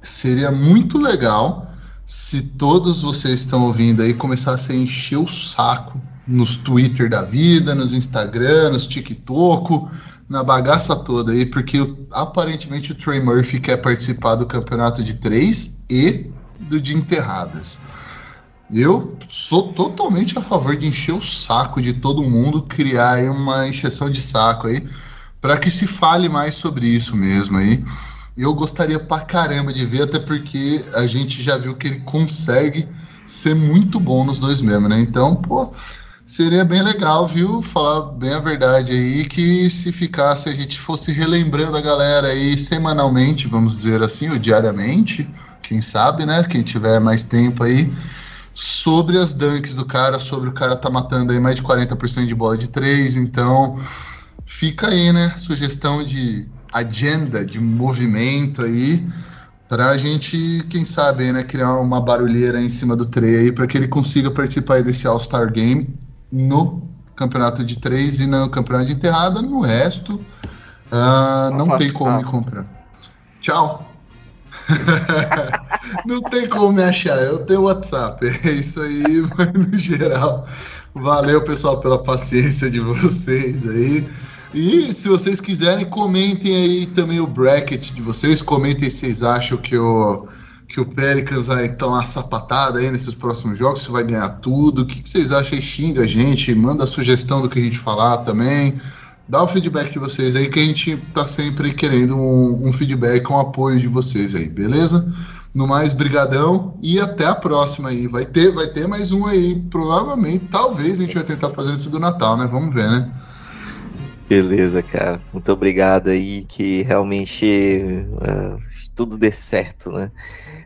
seria muito legal se todos vocês estão ouvindo aí começassem a encher o saco nos Twitter da vida, nos Instagram, nos TikTok, na bagaça toda aí, porque aparentemente o Trey Murphy quer participar do campeonato de três e do de enterradas. Eu sou totalmente a favor de encher o saco de todo mundo, criar aí uma encheção de saco aí, para que se fale mais sobre isso mesmo aí. Eu gostaria pra caramba de ver, até porque a gente já viu que ele consegue ser muito bom nos dois mesmo, né? Então, pô, Seria bem legal, viu? Falar bem a verdade aí, que se ficasse, a gente fosse relembrando a galera aí semanalmente, vamos dizer assim, ou diariamente, quem sabe, né? Quem tiver mais tempo aí, sobre as dunks do cara, sobre o cara tá matando aí mais de 40% de bola de três, então fica aí, né? Sugestão de agenda, de movimento aí, para a gente, quem sabe, né, criar uma barulheira em cima do Trey aí, para que ele consiga participar desse All-Star Game no campeonato de três e no campeonato de enterrada. No resto, uh, não tem como me encontrar. Tchau. não tem como me achar. Eu tenho WhatsApp. É isso aí, mas no geral. Valeu, pessoal, pela paciência de vocês aí. E se vocês quiserem, comentem aí também o bracket de vocês. Comentem se vocês acham que o que o Pelicans vai tomar sapatada aí nesses próximos jogos, se vai ganhar tudo. O que, que vocês acham aí? Xinga a gente, manda a sugestão do que a gente falar também. Dá o feedback de vocês aí, que a gente tá sempre querendo um, um feedback com apoio de vocês aí, beleza? No mais, brigadão e até a próxima aí. Vai ter, vai ter mais um aí, provavelmente, talvez a gente vai tentar fazer antes do Natal, né? Vamos ver, né? Beleza, cara. Muito obrigado aí, que realmente uh, tudo dê certo, né?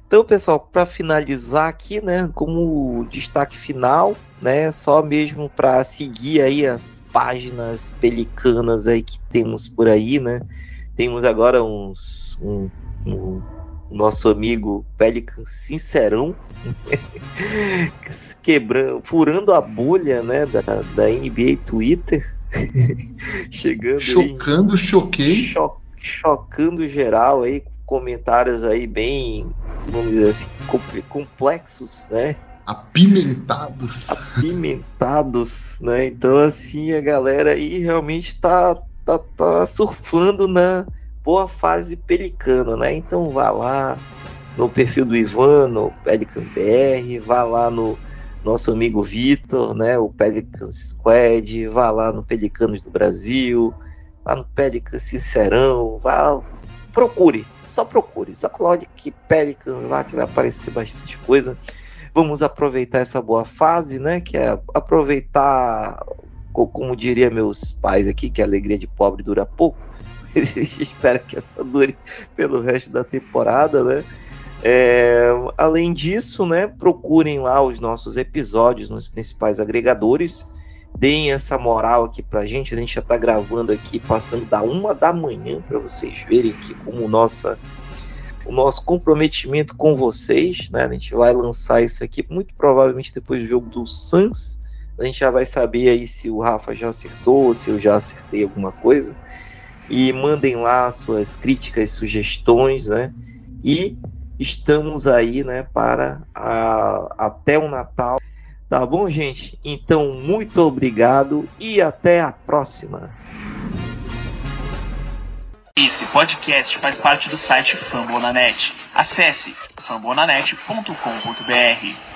Então, pessoal, para finalizar aqui, né, como destaque final, né, só mesmo para seguir aí as páginas pelicanas aí que temos por aí, né? Temos agora uns um, um nosso amigo Pelican Sincerão quebrando, furando a bolha, né, da, da NBA Twitter, chegando chocando, aí, choquei, cho, chocando geral aí, comentários aí bem vamos dizer assim, complexos, né? Apimentados. Apimentados, né? Então, assim, a galera aí realmente tá, tá, tá surfando na boa fase pelicana, né? Então vá lá no perfil do Ivan, no Pelicans BR, vá lá no nosso amigo Vitor, né? O Pelicans Squad, vá lá no Pelicanos do Brasil, vá no Pelicans Sincerão, vá, procure, só procure, só coloque Pelicans lá que vai aparecer bastante coisa. Vamos aproveitar essa boa fase, né? Que é aproveitar, como diria meus pais aqui, que a alegria de pobre dura pouco. Espero que essa dure pelo resto da temporada, né? É, além disso, né, procurem lá os nossos episódios nos principais agregadores. Deem essa moral aqui pra gente. A gente já tá gravando aqui, passando da uma da manhã, para vocês verem que como nossa, o nosso comprometimento com vocês, né? A gente vai lançar isso aqui muito provavelmente depois do jogo do Suns. A gente já vai saber aí se o Rafa já acertou, se eu já acertei alguma coisa. E mandem lá suas críticas, sugestões, né? E estamos aí, né, para a, até o Natal. Tá bom, gente? Então, muito obrigado e até a próxima. Esse podcast faz parte do site Fambonanet. Acesse fambonanet.com.br.